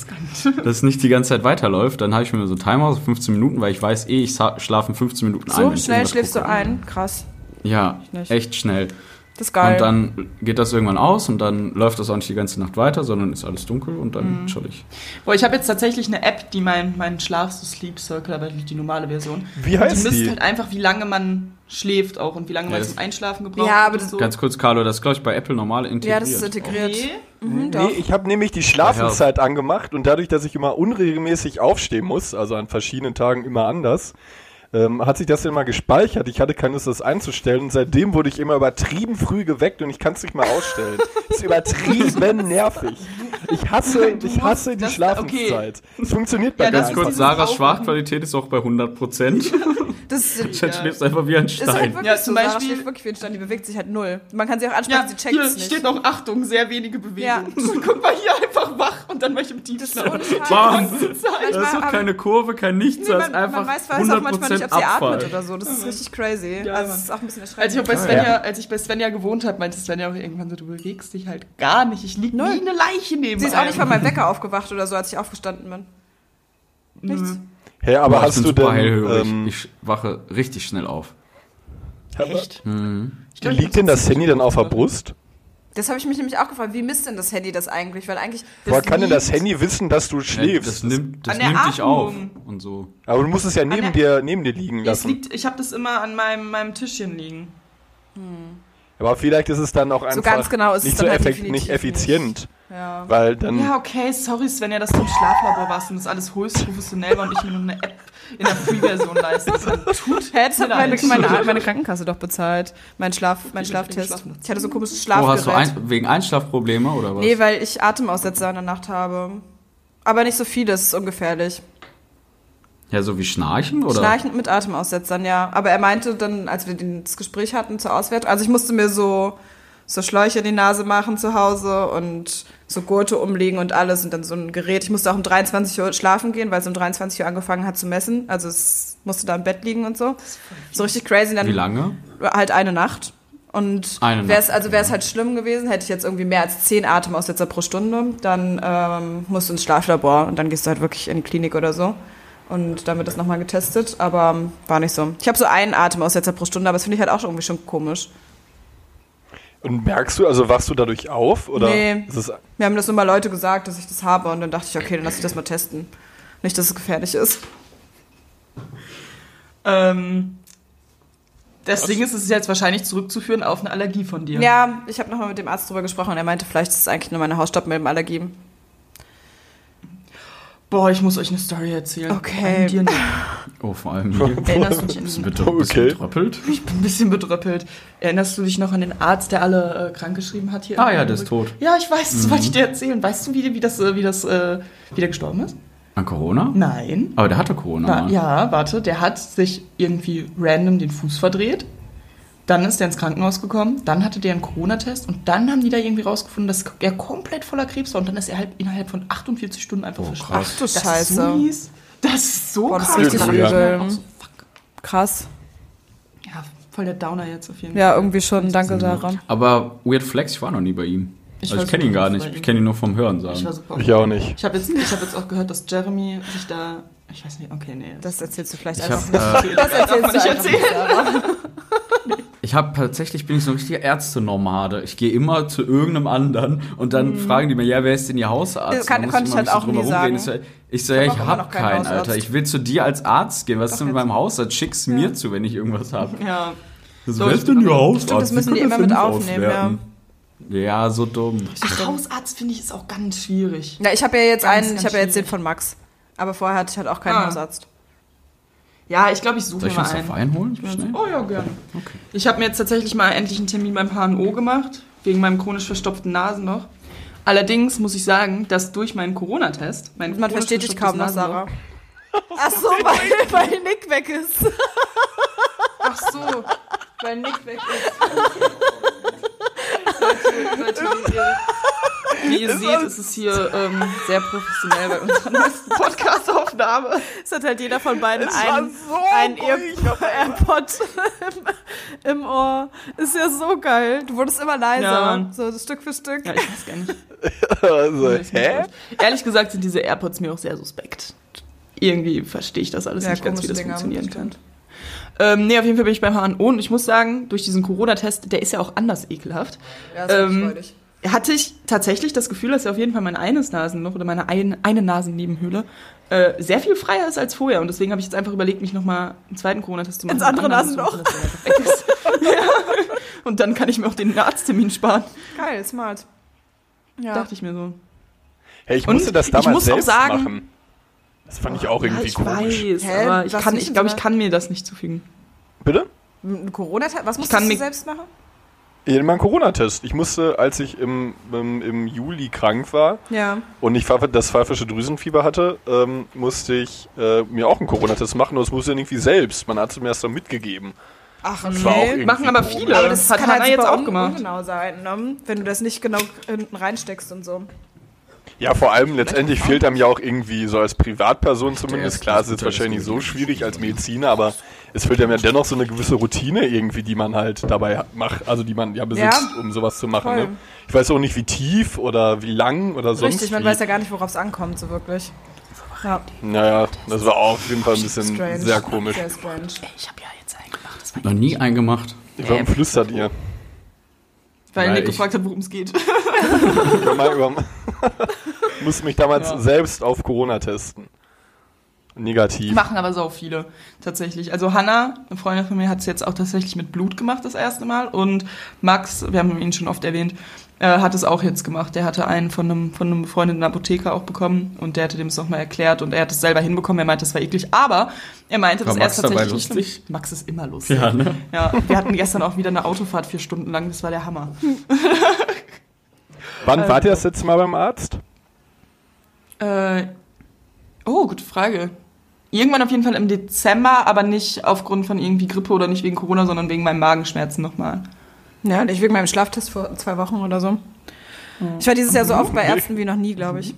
dass nicht die ganze Zeit weiterläuft. Dann habe ich mir so einen Timer, so 15 Minuten, weil ich weiß eh, ich schlafe in 15 Minuten ein. So wenn ich schnell schläfst gucke. du ein. Krass. Ja, echt schnell. Das ist geil. Und dann geht das irgendwann aus und dann läuft das auch nicht die ganze Nacht weiter, sondern ist alles dunkel und Mhm. dann chill ich. Boah, ich habe jetzt tatsächlich eine App, die meinen mein Schlaf so Sleep Circle, aber die normale Version. Wie Und heißt die misst die? halt einfach, wie lange man schläft auch und wie lange Ja, man das- zum Einschlafen gebraucht Ja, aber hat das- so. Ganz kurz, Carlo, das ist, glaube ich, bei Apple normal ja, integriert. das ist integriert. Okay. Mhm, doch. Nee, ich habe nämlich die Schlafenszeit angemacht und dadurch, dass ich immer unregelmäßig aufstehen muss, also an verschiedenen Tagen immer anders, ähm, hat sich das immer gespeichert. Ich hatte keine Lust, das einzustellen und seitdem wurde ich immer übertrieben früh geweckt und ich kann es nicht mehr ausstellen. das [LAUGHS] ist übertrieben nervig. Ich hasse, ich hasse die das- Schlafenszeit. Es funktioniert bei Ja, mir das Ganz ist kurz, Sarahs Aufwachen. Schlafqualität ist auch bei 100 Prozent. [LAUGHS] Das ist, Dann schläfst du einfach wie ein ist halt Stein. wirklich Ja, so. zum Sarah Beispiel- schläft wirklich wie ein Stein, die bewegt sich halt null. Man kann sie auch ansprechen, Ja, sie checkt hier es nicht. steht noch Achtung, sehr wenige Bewegungen. Ja. Guck mal hier einfach wach und dann möchte ich im das ist Tiefschlaf. ohne Scheiß. Bam! Das ist doch haben- keine Kurve, kein Nichts, Nee, das man, ist einfach man weiß, weiß auch manchmal nicht, 100% ob sie atmet Abfall. oder so. Das ist richtig crazy. Ja, also, das ist auch ein bisschen Als ich, erschreckend. bei Svenja, als ich bei Svenja gewohnt habe, meinte Svenja auch irgendwann so, du bewegst dich halt gar nicht. Ich lieg Null. wie eine Leiche neben Sie ist auch nicht von einem. meinem Wecker aufgewacht oder so, als ich aufgestanden bin. Nichts. Hä, aber Boah, hast ich du denn, ähm, ich wache richtig schnell auf. Echt? Ich glaub, ich liegt denn das Handy dann auf der. Brust? Das habe ich mich nämlich auch gefragt. Wie misst denn das Handy das eigentlich? Weil eigentlich. Woher kann denn das Handy wissen, dass du Ja, schläfst? das nimmt, das nimmt dich auf und so. aber du musst es ja neben der- dir, neben dir liegen Es lassen. liegt, ich habe das immer an meinem, meinem Tischchen liegen. Aber vielleicht ist es dann auch einfach ganz genau ist es nicht dann so halt nicht effizient. Ja. Weil dann. Ja, okay, sorry Svenja, dass du im Schlaflabor warst und das alles höchst professionell war und ich mir nur eine App in der Free-Version leisten kann. [LAUGHS] Tut Hä, das hat mir meine, leid. meine, meine Krankenkasse doch bezahlt. Mein, Schlaf, mein Schlaftest. Ich hatte so ein komisches Oh, Schlafgerät. hast du ein, wegen Einschlafprobleme oder was? nee, weil ich Atemaussetzer in der Nacht habe. Aber nicht so viele, es ist ungefährlich. Ja, so wie Schnarchen oder? Schnarchen mit Atemaussetzern, ja. Aber er meinte dann, als wir das Gespräch hatten zur Auswertung, also ich musste mir so, so Schläuche in die Nase machen zu Hause und so Gurte umlegen und alles und dann so ein Gerät. Ich musste auch um 23 Uhr schlafen gehen, weil es um 23 Uhr angefangen hat zu messen. Also es musste da im Bett liegen und so. So richtig crazy. Dann, Wie lange? halt eine Nacht. Und Eine wäre es Nacht, also wäre es halt schlimm gewesen, hätte ich jetzt irgendwie mehr als zehn Atemaussetzer pro Stunde, dann ähm, musst du ins Schlaflabor und dann gehst du halt wirklich in die Klinik oder so. Und dann wird das nochmal getestet, aber ähm, war nicht so. Ich habe so einen Atemaussetzer pro Stunde, aber das finde ich halt auch schon irgendwie schon komisch. Und merkst du, also wachst du dadurch auf? Oder Nee. Mir haben das nur mal Leute gesagt, dass ich das habe und dann dachte ich, okay, dann lass ich das mal testen. Nicht, dass es gefährlich ist. Ähm, das Ding ist, es ist jetzt wahrscheinlich zurückzuführen auf eine Allergie von dir. Ja, ich habe nochmal mit dem Arzt drüber gesprochen und er meinte, vielleicht ist es eigentlich nur meine Hausstaubmilbenallergie. Boah, ich muss euch eine Story erzählen. Okay. An Dir nicht. Oh, vor allem hier. [LAUGHS] Erinnerst du dich an Bist du Okay. betröppelt? Ich bin ein bisschen bedröppelt. Erinnerst du dich noch an den Arzt, der alle äh, krankgeschrieben hat hier? Ah ja, der ist tot. Ja, ich weiß, das wollte ich dir erzählen. Weißt du, wie, wie das, äh, wie das, äh, wie der gestorben ist? An Corona? Nein. Aber der hatte Corona. Wa- mal. ja, warte, der hat sich irgendwie random den Fuß verdreht. Dann ist er ins Krankenhaus gekommen, dann hatte der einen Corona-Test und dann haben die da irgendwie rausgefunden, dass er komplett voller Krebs war und dann ist er halt innerhalb von 48 Stunden einfach Oh, verstorben. Ach du Das ist Scheiße. so mies. Das ist so Boah, das ist krass. richtig Da übel. dachte ich mir auch so, fuck. Krass. Ja, voll der Downer jetzt auf jeden Fall. Ja, irgendwie schon. Danke, Sarah. Aber Weird Flex, ich war noch nie bei ihm. Ich also ich kenne ihn gar nicht. Ich kenne ihn nur vom Hören Ich sagen. super. ich auch nicht. Ich habe jetzt, ich hab jetzt auch gehört, dass Jeremy sich da. Ich weiß nicht, okay, nee. Das erzählst du vielleicht Ich einfach hab, nicht. äh, Das erzählst du nicht. Ich habe tatsächlich bin ich so ein richtiger Ärztenomade. Ich gehe immer zu irgendeinem anderen und dann fragen die mir, ja, wer ist denn ihr Hausarzt? Das kann- Da konnte ich ich halt auch nie sagen. gehen. Ich so, ich ja, hab ich immer habe keinen keinen. Alter. Ich will zu dir als Arzt gehen. Was ist Doch denn mit meinem Hausarzt? Schick's mir zu, wenn ich irgendwas habe. Ja. So, So, wer ich ist denn bin ihr Hausarzt? Stimmt, das müssen die immer mit aufnehmen, auswerten? Ja, so dumm. Ach, Hausarzt finde ich ist auch ganz schwierig. Ja, ich habe ja jetzt Ganz, einen, ganz ich habe ja jetzt den von Max. Aber vorher hatte ich halt auch keinen Ah. Hausarzt. Ja, ich glaube, ich suche Soll mir ich mal uns einen. auf einholen? Oh ja, gerne. Okay. Ich habe mir jetzt tatsächlich mal endlich einen Termin beim HNO gemacht, wegen meinem chronisch verstopften Nasenloch. Allerdings muss ich sagen, dass durch meinen Corona-Test, mein Man versteht dich kaum noch, Sarah. [LAUGHS] Ach so, weil, weil Nick weg ist. Ach so, weil Nick weg ist. [LAUGHS] Wie ihr, seht, ist es hier ähm, sehr professionell bei unserer neuesten Podcast-Aufnahme. Es hat halt jeder von beiden einen, so einen AirPod im, im Ohr. Ist ja so geil. Du wurdest immer leiser. Ja. So Stück für Stück. Ja, ich weiß gar nicht. [LAUGHS] Also, hä? Ehrlich gesagt sind diese AirPods mir auch sehr suspekt. Irgendwie verstehe ich das alles Ja, nicht ganz, wie das Dinger, funktionieren kann. Ähm, nee, auf jeden Fall bin ich beim HNO und ich muss sagen, durch diesen Corona-Test, der ist ja auch anders ekelhaft, Ja, ist Ähm, freudig. hatte ich tatsächlich das Gefühl, dass ja auf jeden Fall mein eines Nasenloch oder meine ein, eine Nasennebenhöhle äh, sehr viel freier ist als vorher. Und deswegen habe ich jetzt einfach überlegt, mich nochmal einen zweiten Corona-Test zu machen. Ins andere Nasenloch. [LAUGHS] ja. Und dann kann ich mir auch den Arzttermin sparen, Geil, smart. Ja. dachte ich mir so. Hey, ich Und musste das ich damals muss auch selbst sagen- machen. Das fand ich auch Ja, irgendwie ich komisch. weiß, Hä? aber ich, kann, ich glaube, ich kann mir das nicht zufügen. Bitte? Ein corona -Test? Was musst kann du mir- selbst machen? Ja, mein Corona-Test. Ich musste, als ich im, im, im Juli krank war Ja. und ich das pfeifische Drüsenfieber hatte, ähm, musste ich äh, mir auch einen Corona-Test machen. Und das musste ich irgendwie selbst. Man hat es mir erst dann mitgegeben. Ach, irgendwie Machen aber viele. Aber das hat kann Hannah halt jetzt auch un gemacht. ungenau sein, ne? wenn du das nicht genau hinten reinsteckst und so. Ja, vor allem letztendlich fehlt einem ja auch irgendwie so als Privatperson zumindest. Klar, es ist wahrscheinlich das so schwierig als Mediziner, aber es fehlt einem ja dennoch so eine gewisse Routine irgendwie, die man halt dabei macht, also die man ja besitzt, Ja, um sowas zu machen. Ne? Ich weiß auch nicht, wie tief oder wie lang oder sonst Richtig, man wie. weiß ja gar nicht, worauf es ankommt, so wirklich. Ja, Naja, das war auch auf jeden Fall ein bisschen strange. sehr komisch. Sehr strange. Ich habe ja jetzt einen gemacht. Das war Noch nie eingemacht. Warum flüstert ihr? weil Weil Nick gefragt hat, worum es geht. [LAUGHS] Musste mich damals Ja. selbst auf Corona testen. Negativ. Machen aber so viele tatsächlich. Also Hannah, eine Freundin von mir, hat es jetzt auch tatsächlich mit Blut gemacht das erste Mal. Und Max, wir haben ihn schon oft erwähnt, äh, hat es auch jetzt gemacht. Der hatte einen von einem, von einem befreundeten Apotheker auch bekommen und der hatte dem es nochmal erklärt und er hat es selber hinbekommen. Er meinte, es war eklig, aber er meinte, War er es dabei tatsächlich lustig? Max ist immer lustig. Ja, ne? Ja, wir hatten gestern auch wieder eine Autofahrt vier Stunden lang. Das war der Hammer. [LAUGHS] Wann wart ihr das letzte Mal beim Arzt? Äh, oh, gute Frage. Irgendwann auf jeden Fall im Dezember, aber nicht aufgrund von irgendwie Grippe oder nicht wegen Corona, sondern wegen meinen Magenschmerzen nochmal. Ja, und ich wegen meinem Schlaftest vor zwei Wochen oder so. Ich war dieses Jahr so oft bei Ärzten wie noch nie, glaube ich.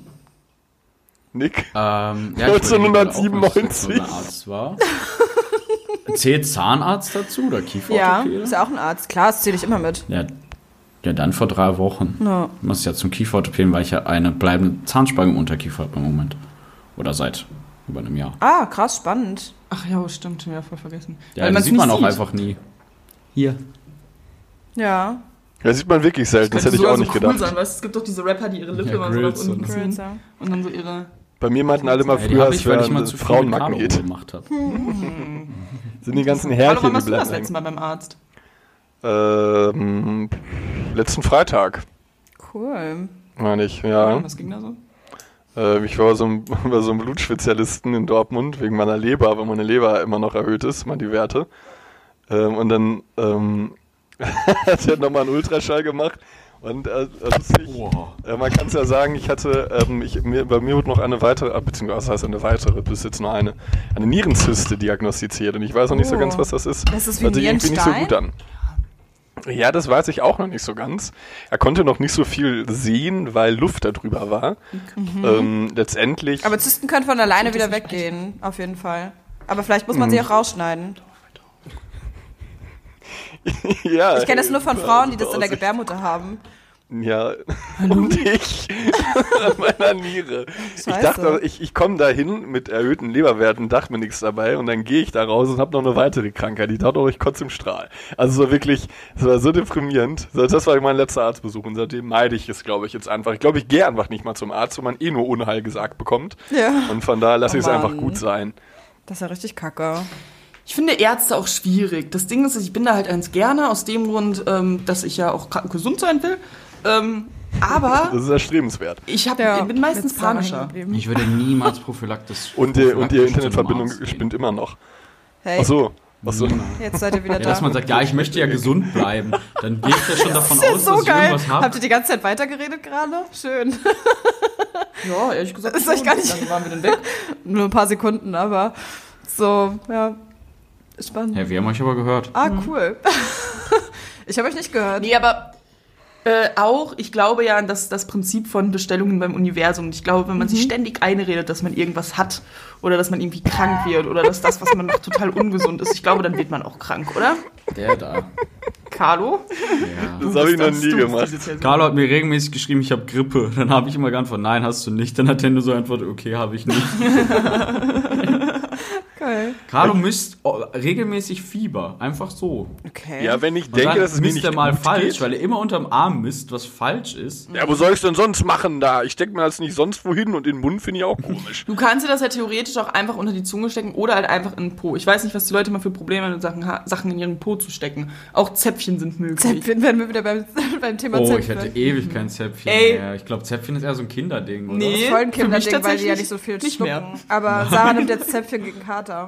Nick? Ähm, ja, ich überlege gerade auch, ob ich 1997. so ein Arzt war. Zählt Zahnarzt dazu oder Ja, Kieferorthopäde? ist ja auch ein Arzt. Klar, das zähle ich immer mit. Ja, ja, dann vor drei Wochen. Ja. Ich muss ja zum Kieferorthopäden, weil ich ja eine bleibende Zahnspange im Unterkiefer habe im Moment. Oder seit über einem Jahr. Ah, krass, spannend. Ach ja, stimmt, schon wieder voll vergessen. Ja, Weil das sieht man nicht auch sieht. einfach nie. Hier. Ja. Das sieht man wirklich selten, das Könnte hätte ich auch nicht so cool gedacht. sein, weißt es gibt doch diese Rapper, die ihre Lippe Ja, immer so nach unten und- ziehen und dann so ihre... Bei mir meinten alle immer früher, es ich, wäre ich mal ein Frauenmagnet. gemacht habe. [LAUGHS] Sind die ganzen Hallo, Härchen, wann die warst du das letzte. Mal beim Arzt? Ähm, letzten Freitag, Cool. meine ich, ja. Was ging da so? Äh, ich war so ein, [LAUGHS] bei so einem Blutspezialisten in Dortmund wegen meiner Leber, weil meine Leber immer noch erhöht ist, mal die Werte. Ähm, und dann ähm, [LAUGHS] hat er nochmal einen Ultraschall gemacht. Und äh, lustig, äh, man kann es ja sagen, ich hatte, ähm, ich, mir, bei mir wurde noch eine weitere, äh, beziehungsweise was heißt eine weitere, bis jetzt nur eine, eine Nierenzyste diagnostiziert. Und ich weiß noch nicht so Oh. ganz, was das ist. Das ist wie Hört sich irgendwie nicht so gut an. Ja, das weiß ich auch noch nicht so ganz. Er konnte noch nicht so viel sehen, weil Luft da drüber war. Ähm, letztendlich. Aber Zysten können von alleine wieder weggehen, auf jeden Fall. Aber vielleicht muss man sie auch rausschneiden. [LAUGHS] ja, Ich kenne das nur von [LAUGHS] Frauen, die das in der. Gebärmutter haben. Ja, und ich [LAUGHS] an meiner Niere. Ich Scheiße. dachte, ich, ich komme da hin mit erhöhten Leberwerten, dachte mir nichts dabei und dann gehe ich da raus und habe noch eine weitere Krankheit. Die tat auch, ich kotze im Strahl. Also so wirklich, es war so deprimierend. Das war mein letzter Arztbesuch und seitdem meide ich es, glaube ich, jetzt einfach. Ich glaube, ich gehe einfach nicht mal zum Arzt, wo man eh nur Unheil gesagt bekommt. Ja. Und von daher lasse Oh ich es einfach gut sein. Das ist ja richtig kacke. Ich finde Ärzte auch schwierig. Das Ding ist, ich bin da halt eins gerne, aus dem Grund, ähm, dass ich ja auch gesund sein will. Ähm, aber [LAUGHS] Das ist erstrebenswert. ich hab, Ja, ich bin meistens panischer. Ich würde niemals Prophylaktis. [LAUGHS] Und, die, und die prophylaktisch Internetverbindung spinnt immer noch. Hey, Ach so. Ach so. jetzt seid ihr wieder Ja, da. dass man sagt, ja, ich möchte ja gesund bleiben. Dann gehe ich ja schon [LAUGHS] davon das aus, ist so dass ich geil. irgendwas Habt habe. ihr die ganze Zeit weitergeredet gerade? Schön. Ja, ehrlich gesagt. Das ist euch gar nicht- Dann waren wir dann weg. Nur ein paar Sekunden, aber so, ja. Spannend. Ja, wir haben euch aber gehört. Ah, cool. ich habe euch nicht gehört. Nee, aber äh, auch, ich glaube ja an das, das Prinzip von Bestellungen beim Universum. Ich glaube, wenn man sich ständig einredet, dass man irgendwas hat oder dass man irgendwie krank wird oder dass das, was man macht, total ungesund ist, ich glaube, dann wird man auch krank, oder? Der da. Carlo? Ja. Das habe ich noch nie gemacht. Carlo hat mir regelmäßig geschrieben, ich habe Grippe. Dann habe ich immer geantwortet, nein, hast du nicht. Dann hat er nur so antwortet, okay, habe ich nicht. [LAUGHS] Geil. Carlo misst oh, regelmäßig Fieber. Einfach so. Okay. Ja, wenn ich denke, dass es mir misst nicht er mal gut falsch, geht. weil er immer unterm Arm misst, was falsch ist. Ja, wo soll ich denn sonst machen da? Ich stecke mir das nicht sonst wohin und in den Mund finde ich auch komisch. Du kannst dir das ja theoretisch auch einfach unter die Zunge stecken oder halt einfach in den Po. Ich weiß nicht, was die Leute immer für Probleme mit Sachen, Sachen in ihren Po zu stecken. Auch Zäpfchen sind möglich. Zäpfchen werden wir wieder beim, [LAUGHS] beim Thema Oh, Zäpfchen. ich hätte ewig kein Zäpfchen Ey. mehr. Ich glaube, Zäpfchen ist eher so ein Kinderding, oder? Nee. Das ist voll ein für mich Kinderding, weil die ja tatsächlich nicht so viel nicht schlucken. mehr. Aber [LAUGHS] Sarah nimmt jetzt Zäpfchen gegen Kater.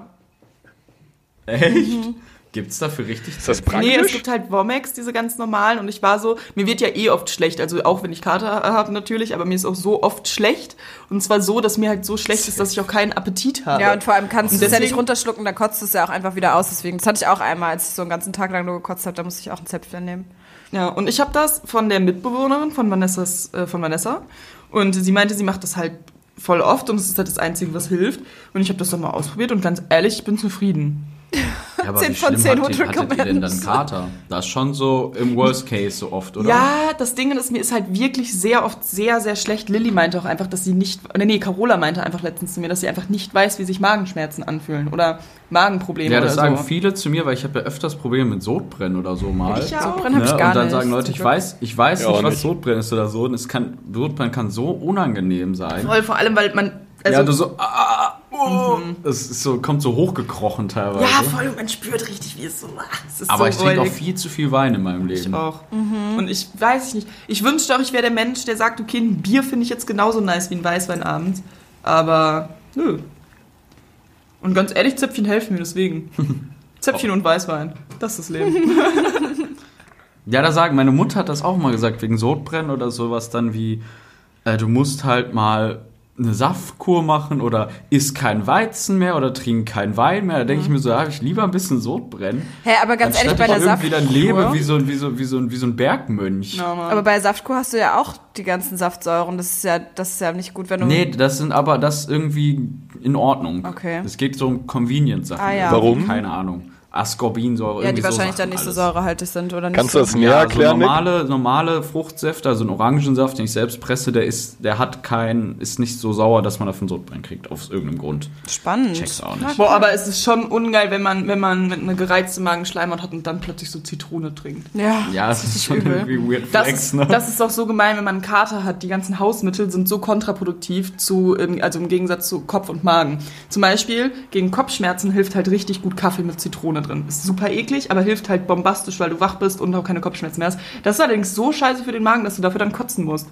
Echt? Gibt's dafür richtig Ist das Zäpfchen? Nee, es praktisch? gibt halt Womex, diese ganz normalen. Und ich war so, mir wird ja eh oft schlecht. Also auch wenn ich Kater habe natürlich, aber mir ist auch so oft schlecht. Und zwar so, dass mir halt so schlecht ist, dass ich auch keinen Appetit habe. Ja, und vor allem kannst du es ja nicht runterschlucken, dann kotzt es ja auch einfach wieder aus. Deswegen, das hatte ich auch einmal, als ich so einen ganzen Tag lang nur gekotzt habe, da musste ich auch ein Zäpfchen nehmen. Ja, und ich habe das von der Mitbewohnerin von, Vanessas, äh, von Vanessa. Und sie meinte, sie macht das halt voll oft und es ist halt das Einzige, was hilft. Und ich habe das dann mal ausprobiert und ganz ehrlich, ich bin zufrieden. Ja, aber 10 wie von schlimm 10 hat die, hattet ihr denn dann. Kater? Das ist schon so im Worst Case so oft, oder? Ja, das Ding ist, mir ist halt wirklich sehr oft sehr, sehr schlecht. Lilly meinte auch einfach, dass sie nicht, oder nee, Carola meinte einfach letztens zu mir, dass sie einfach nicht weiß, wie sich Magenschmerzen anfühlen oder Magenprobleme Ja, das oder sagen so. viele zu mir, weil ich habe ja öfters Probleme mit Sodbrennen oder so mal. Ich ja So auch. brennen habe Ne? ich gar und dann nicht. sagen Leute, ich weiß, ich weiß Ja, nicht, auch was nicht. Sodbrennen ist oder so. Und es kann, Sodbrennen kann so unangenehm sein. Voll, vor allem, weil man, also, ja, du so, ah, oh, es ist so, kommt so hochgekrochen teilweise. ja, voll, und man spürt richtig, wie es so, ah, es ist Aber so ich trinke auch viel zu viel Wein in meinem Ich Leben. auch. Und ich weiß ich nicht. Ich wünschte auch, ich wäre der Mensch, der sagt, okay, ein Bier finde ich jetzt genauso nice wie ein Weißwein abends. Aber nö. Und ganz ehrlich, Zäpfchen helfen mir deswegen. [LAUGHS] Zäpfchen und Weißwein. Das ist das Leben. [LAUGHS] Ja, da sagen, meine Mutter hat das auch mal gesagt, wegen Sodbrennen oder sowas dann wie, äh, du musst halt mal eine Saftkur machen oder isst kein Weizen mehr oder trink kein Wein mehr. Da denke ich mir so, habe ich lieber ein bisschen Sodbrennen. Hä, aber ganz ehrlich, bei der ich irgendwie dann lebe Saftkur, wie so, ein- wie, so, wie, so, ein- wie so ein Bergmönch. Mann. aber bei der Saftkur hast du ja auch die ganzen Saftsäuren. Das ist ja, das ist ja nicht gut, wenn du... Nee, das sind aber das irgendwie in Ordnung. Okay. Es geht so um Convenience-Sachen. Ah, ja. Warum? Keine Ahnung. Ascorbinsäure. Ja, die irgendwie so wahrscheinlich dann nicht so säurehaltig sind oder nicht Kannst so. du das näher Ja, also erklären, Nick? normale, normale Fruchtsäfte, also ein Orangensaft, den ich selbst presse, der ist, der hat kein, ist nicht so sauer, dass man davon Sodbrennen kriegt, aus irgendeinem Grund. Spannend. Check's auch nicht. Boah, aber es ist schon ungeil, wenn man, wenn man mit einer gereizte Magenschleimhaut hat und dann plötzlich so Zitrone trinkt. Ja, Ja, das ist schon übel. irgendwie weird Das, flex, ist, ne? das ist auch so gemein, wenn man einen Kater hat. Die ganzen Hausmittel sind so kontraproduktiv zu, ähm, also im Gegensatz zu Kopf und Magen. Zum Beispiel gegen Kopfschmerzen hilft halt richtig gut Kaffee mit Zitrone drin. Ist super eklig, aber hilft halt bombastisch, weil du wach bist und auch keine Kopfschmerzen mehr hast. Das ist allerdings so scheiße für den Magen, dass du dafür dann kotzen musst.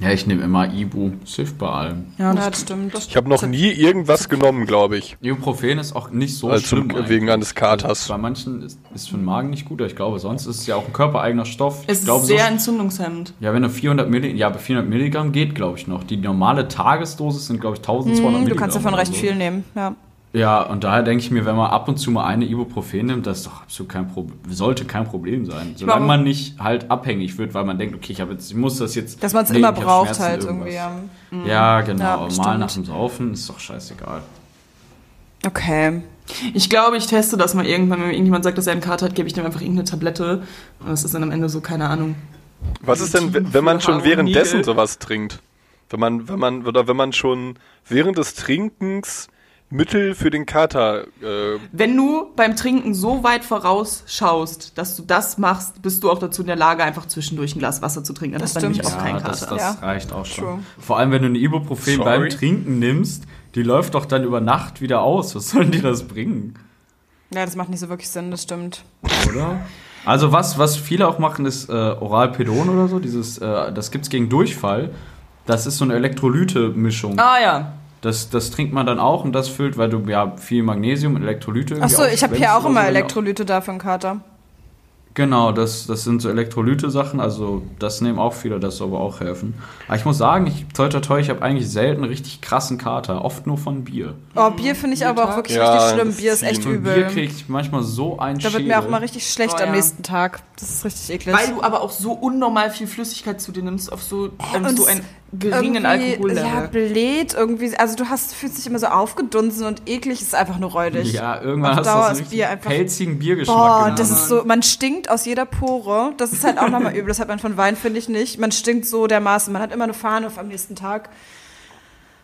ja, ich nehme immer Ibu, es hilft bei allem. Ja, das stimmt. Ich habe noch nie irgendwas genommen, glaube ich. Ibuprofen ist auch nicht so Also schlimm. wegen eigentlich. eines Katers. Bei manchen ist, ist für den Magen nicht gut, aber ich glaube, sonst ist es ja auch ein körpereigener Stoff. Es ich glaube, ist sehr so, entzündungshemmend. ja, wenn du 400 Milligramm, ja, bei 400 Milligramm geht, glaube ich noch. Die normale Tagesdosis sind, glaube ich, 1200 Mhm, Milligramm. du kannst davon recht so. viel nehmen. Ja. Ja, und daher denke ich mir, wenn man ab und zu mal eine Ibuprofen nimmt, das ist doch absolut kein Problem, sollte kein Problem sein. Solange man nicht halt abhängig wird, weil man denkt, okay, ich, jetzt, ich muss das jetzt. Dass man es nee, immer braucht Schmerzen, halt irgendwas. irgendwie. Ja. Ja, genau. Ja, mal nach dem Saufen ist doch scheißegal. Okay. Ich glaube, ich teste das mal irgendwann, wenn mir irgendjemand sagt, dass er einen Kater hat, gebe ich dem einfach irgendeine Tablette. Und das ist dann am Ende so, keine Ahnung. Was ist denn, wenn man schon währenddessen sowas trinkt? Wenn man, wenn man, oder wenn man schon während des Trinkens Mittel für den Kater, äh, Wenn du beim Trinken so weit vorausschaust, dass du das machst, bist du auch dazu in der Lage, einfach zwischendurch ein Glas Wasser zu trinken. Dann Das hast du nämlich auch keinen Ja, das, Kater. das Ja. reicht auch schon. True. Vor allem, wenn du eine Ibuprofen Sorry? beim Trinken nimmst, die läuft doch dann über Nacht wieder aus. Was soll dir das bringen? Ja, das macht nicht so wirklich Sinn, das stimmt. Oder? Also was, was viele auch machen, ist äh, Oralpedon oder so. Dieses, äh, das gibt's gegen Durchfall. Das ist so eine Elektrolyte-Mischung. Ah ja. Das, das trinkt man dann auch und das füllt, weil du ja viel Magnesium und Elektrolyte irgendwie Achso, ich habe hier auch immer so. Elektrolyte da für einen Kater. Genau, das, das sind so Elektrolyte-Sachen, also das nehmen auch viele, das soll aber auch helfen. Aber ich muss sagen, ich, toi toi toi, ich habe eigentlich selten richtig krassen Kater, oft nur von Bier. Oh, Bier finde ich aber auch wirklich Ja, richtig schlimm. Bier ist echt übel. Bier kriege ich manchmal so ein da wird mir auch immer richtig schlecht Oh, am ja. nächsten Tag. Das ist richtig eklig. Weil du aber auch so unnormal viel Flüssigkeit zu dir nimmst, auf so, ähm, und so einen geringen Irgendwie, Ja, Alkohollevel. bläht irgendwie. Also du hast, fühlst dich immer so aufgedunsen und eklig. ist einfach nur räudig. Ja, irgendwann Auf hast Dauer du ist so einen Bier einfach- pelzigen Biergeschmack. Boah, genau. das ist so, man stinkt aus jeder Pore. Das ist halt auch nochmal [LAUGHS] übel. Das hat man von Wein, finde ich nicht. Man stinkt so dermaßen. Man hat immer eine Fahne auf am nächsten Tag.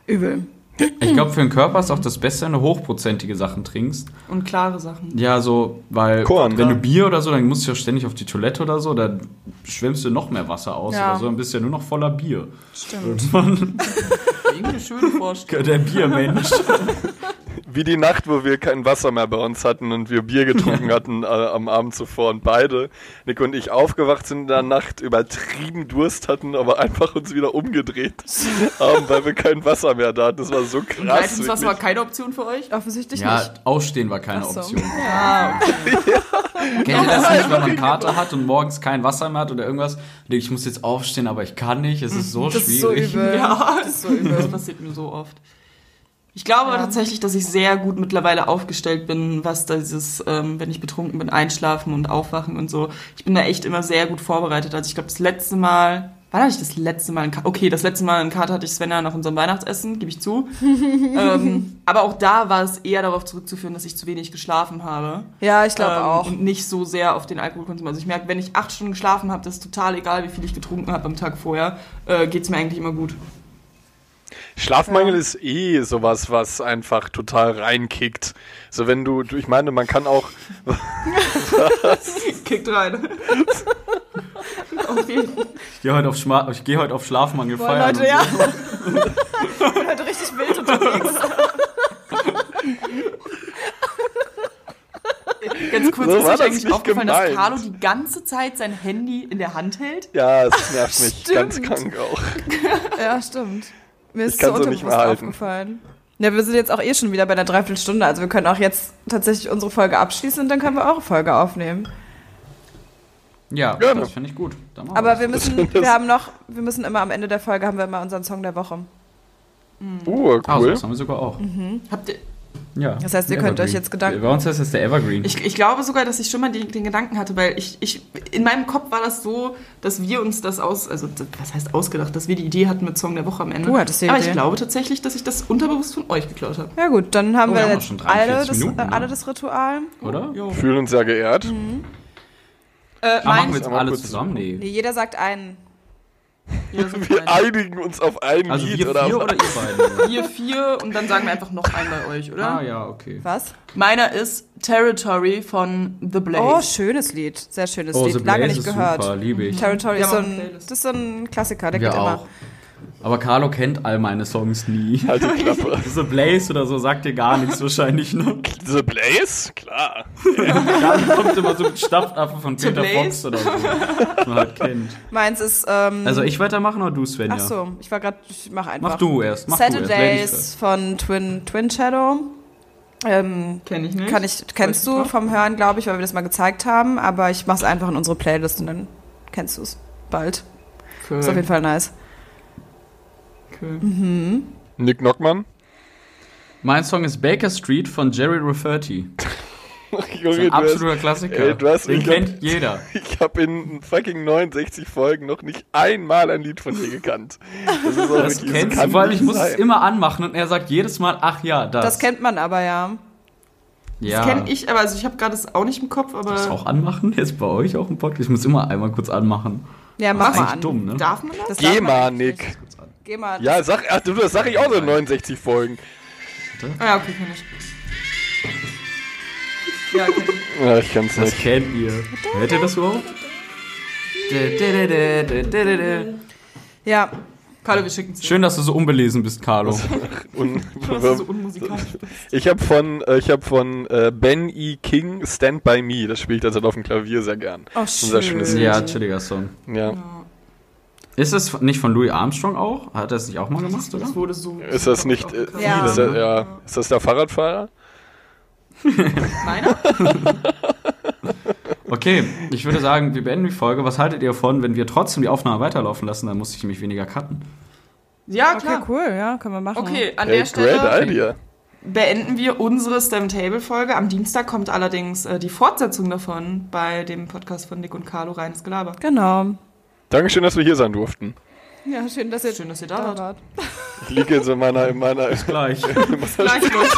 Übel. Ich glaube, für den Körper ist auch das Beste, wenn du hochprozentige Sachen trinkst. Und klare Sachen. Ja, so, weil Korn. wenn du Bier oder so, dann musst du ja ständig auf die Toilette oder so, dann schwemmst du noch mehr Wasser aus Ja. oder so, dann bist du ja nur noch voller Bier. Stimmt. [LAUGHS] Irgendwie eine schöne Vorstellung. Der Biermensch. [LAUGHS] wie die Nacht, wo wir kein Wasser mehr bei uns hatten und wir Bier getrunken hatten äh, am Abend zuvor und beide, Nick und ich, aufgewacht sind in der Nacht, übertrieben Durst hatten, aber einfach uns wieder umgedreht [LAUGHS] haben, weil wir kein Wasser mehr da hatten. Das war so krass. Leitungswasser war wirklich. keine Option für euch? Offensichtlich Ja, nicht. Ausstehen war keine so. Option. [LAUGHS] Ja. Kennt ihr das nicht, wenn man Kater hat und morgens kein Wasser mehr hat oder irgendwas? Ich muss jetzt aufstehen, aber ich kann nicht. Es ist so Das ist so schwierig. übel. Ja, Das ist so übel. Das passiert mir so oft. Ich glaube Ja. tatsächlich, dass ich sehr gut mittlerweile aufgestellt bin, was dieses, ähm, wenn ich betrunken bin, einschlafen und aufwachen und so. Ich bin da echt immer sehr gut vorbereitet. Also ich glaube, das letzte Mal, wann hatte ich das letzte Mal einen Kater? Okay, das letzte Mal einen Kater hatte ich Svenja nach unserem Weihnachtsessen, gebe ich zu. [LAUGHS] ähm, aber auch da war es eher darauf zurückzuführen, dass ich zu wenig geschlafen habe. Ja, ich glaube Ähm, auch. Und nicht so sehr auf den Alkoholkonsum. Also ich merke, wenn ich acht Stunden geschlafen habe, das ist total egal, wie viel ich getrunken habe am Tag vorher, äh, geht's mir eigentlich immer gut. Schlafmangel ist eh sowas, was einfach total reinkickt. So wenn du, du- ich meine, man kann auch, [LAUGHS] Kickt rein. [LAUGHS] Ich gehe heute auf, Schma ich geh heute auf Schlafmangel Boah, feiern. Leute, und ja. Ich bin heute richtig wild unterwegs. [LAUGHS] Ganz kurz, So ist euch eigentlich nicht aufgefallen, dass gemeint. Carlo die ganze Zeit sein Handy in der Hand hält? ja, es nervt mich Stimmt. ganz krank auch. Ja, stimmt. Mir ist so so nicht mehr unterbewusst aufgefallen. Ja, wir sind jetzt auch eh schon wieder bei einer Dreiviertelstunde, also wir können auch jetzt tatsächlich unsere Folge abschließen und dann können wir auch eine Folge aufnehmen. Ja, Gerne. das finde ich gut. Aber wir müssen, [LAUGHS] wir haben noch, wir müssen immer am Ende der Folge haben wir immer unseren Song der Woche. Uh, Ah, so, cool. das haben wir sogar auch. Habt ihr, Ja. Das heißt, ihr könnt euch jetzt Gedanken- Bei uns heißt das der Evergreen. Ich, ich glaube sogar, dass ich schon mal die, den Gedanken hatte, weil ich, ich, in meinem Kopf war das so, dass wir uns das aus, also was heißt ausgedacht, dass wir die Idee hatten mit Song der Woche am Ende. Du hattest die Aber Idee. ich glaube tatsächlich, dass ich das unterbewusst von euch geklaut habe. Ja gut, dann haben Oh, wir wir haben schon alle 43 das, Minuten, äh, ne? alle das Ritual. oder? Jo. Fühlen uns sehr geehrt. Äh, Ah, machen wir jetzt Aber alle kurz- zusammen? Nee. Nee, jeder sagt einen. Ja, so [LAUGHS] Wir einigen uns auf ein Also Lied wir oder, vier oder ihr beiden? wir vier und dann sagen wir einfach noch einen bei euch, oder? ah ja, okay. Was? Meiner ist Territory von The Blaze. Oh, schönes Lied. Sehr schönes Oh, Lied. The Lange nicht ist gehört. super, liebe ich. Territory Wir ist so, auch ein, das ist so ein Klassiker, der Wir geht immer. Aber Carlo kennt all meine Songs nie. [LAUGHS] Halt die [LAUGHS] Klappe. So Blaze oder so sagt dir gar nichts wahrscheinlich, ne? The Blaze? Klar. Carlo kommt immer so mit Stapfapfel von To Peter Blaze? Fox oder so. Was man halt kennt. Meins ist. Ähm, Also ich weitermachen oder du, Svenja? Ach so, ich war gerade. Ich mach einfach. Mach du erst. Mach du erst. Saturdays von Twin, Twin Shadow. Ähm, Kenn ich nicht. kann ich, kennst du vom Hören, glaube ich, weil wir das mal gezeigt haben. Aber ich mach's einfach in unsere Playlist und dann kennst du es bald. Cool. Ist auf jeden Fall nice. Cool. Nick Nockmann. Mein Song ist Baker Street von Jerry Rafferty. [LAUGHS] Das ist Junge, ein du hast, absoluter Klassiker. Ey, du hast- Den kennt jeder. [LAUGHS] ich habe in fucking 69 Folgen noch nicht einmal ein Lied von dir gekannt. Das ist auch Das wirklich- kennst du, allem ich muss es sein. immer anmachen und er sagt jedes Mal, ach ja, das. Das kennt man aber ja. ja. Das kenne ich, aber also ich habe gerade das auch nicht im Kopf, aber Das auch anmachen? Jetzt bei euch auch im Podcast? Ich muss immer einmal kurz anmachen. Ja, mach Das ist mal an. dumm, ne? darf man das? Das Geh mal, Nick. Geh mal. Ja, sag, ach, du, das sag ich auch so in 69 Folgen. Ah, ja, okay, kenn ich. Ja, kenn ich. Ja, ich kann's Das nicht. kennt ihr. Hört ihr das überhaupt? Ja, Carlo, wir schicken. Schön, dass du so unbelesen bist, Carlo. [LAUGHS] Du so [LAUGHS] unmusikalisch bist. ich habe von, äh, ich hab von äh, Ben E. King Stand By Me. Das spiele ich derzeit auf dem Klavier sehr gern. oh, Unser schönes schön. Lied. Ja, chilliger Song. Ja. Ist das nicht von Louis Armstrong auch? Hat er es nicht auch mal gemacht, oder? Das wurde so. Ist das nicht. Äh, Ja. Ist, das, ja. ist das der Fahrradfahrer? [LAUGHS] [LAUGHS] Meiner? [LAUGHS] Okay, ich würde sagen, wir beenden die Folge. Was haltet ihr davon, wenn wir trotzdem die Aufnahme weiterlaufen lassen? Dann muss ich nämlich weniger cutten. Ja, Okay, klar. cool, ja, können wir machen. Okay, an Hey, der Stelle great idea. beenden wir unsere STEM Table Folge. Am Dienstag kommt allerdings äh, die Fortsetzung davon bei dem Podcast von Nick und Carlo reines Gelaber. Genau. Dankeschön, dass wir hier sein durften. Ja, schön, dass ihr Schön, dass ihr da wart. wart. Ich liege jetzt in meiner, in meiner, Gleich. [LAUGHS] Gleich, Leute.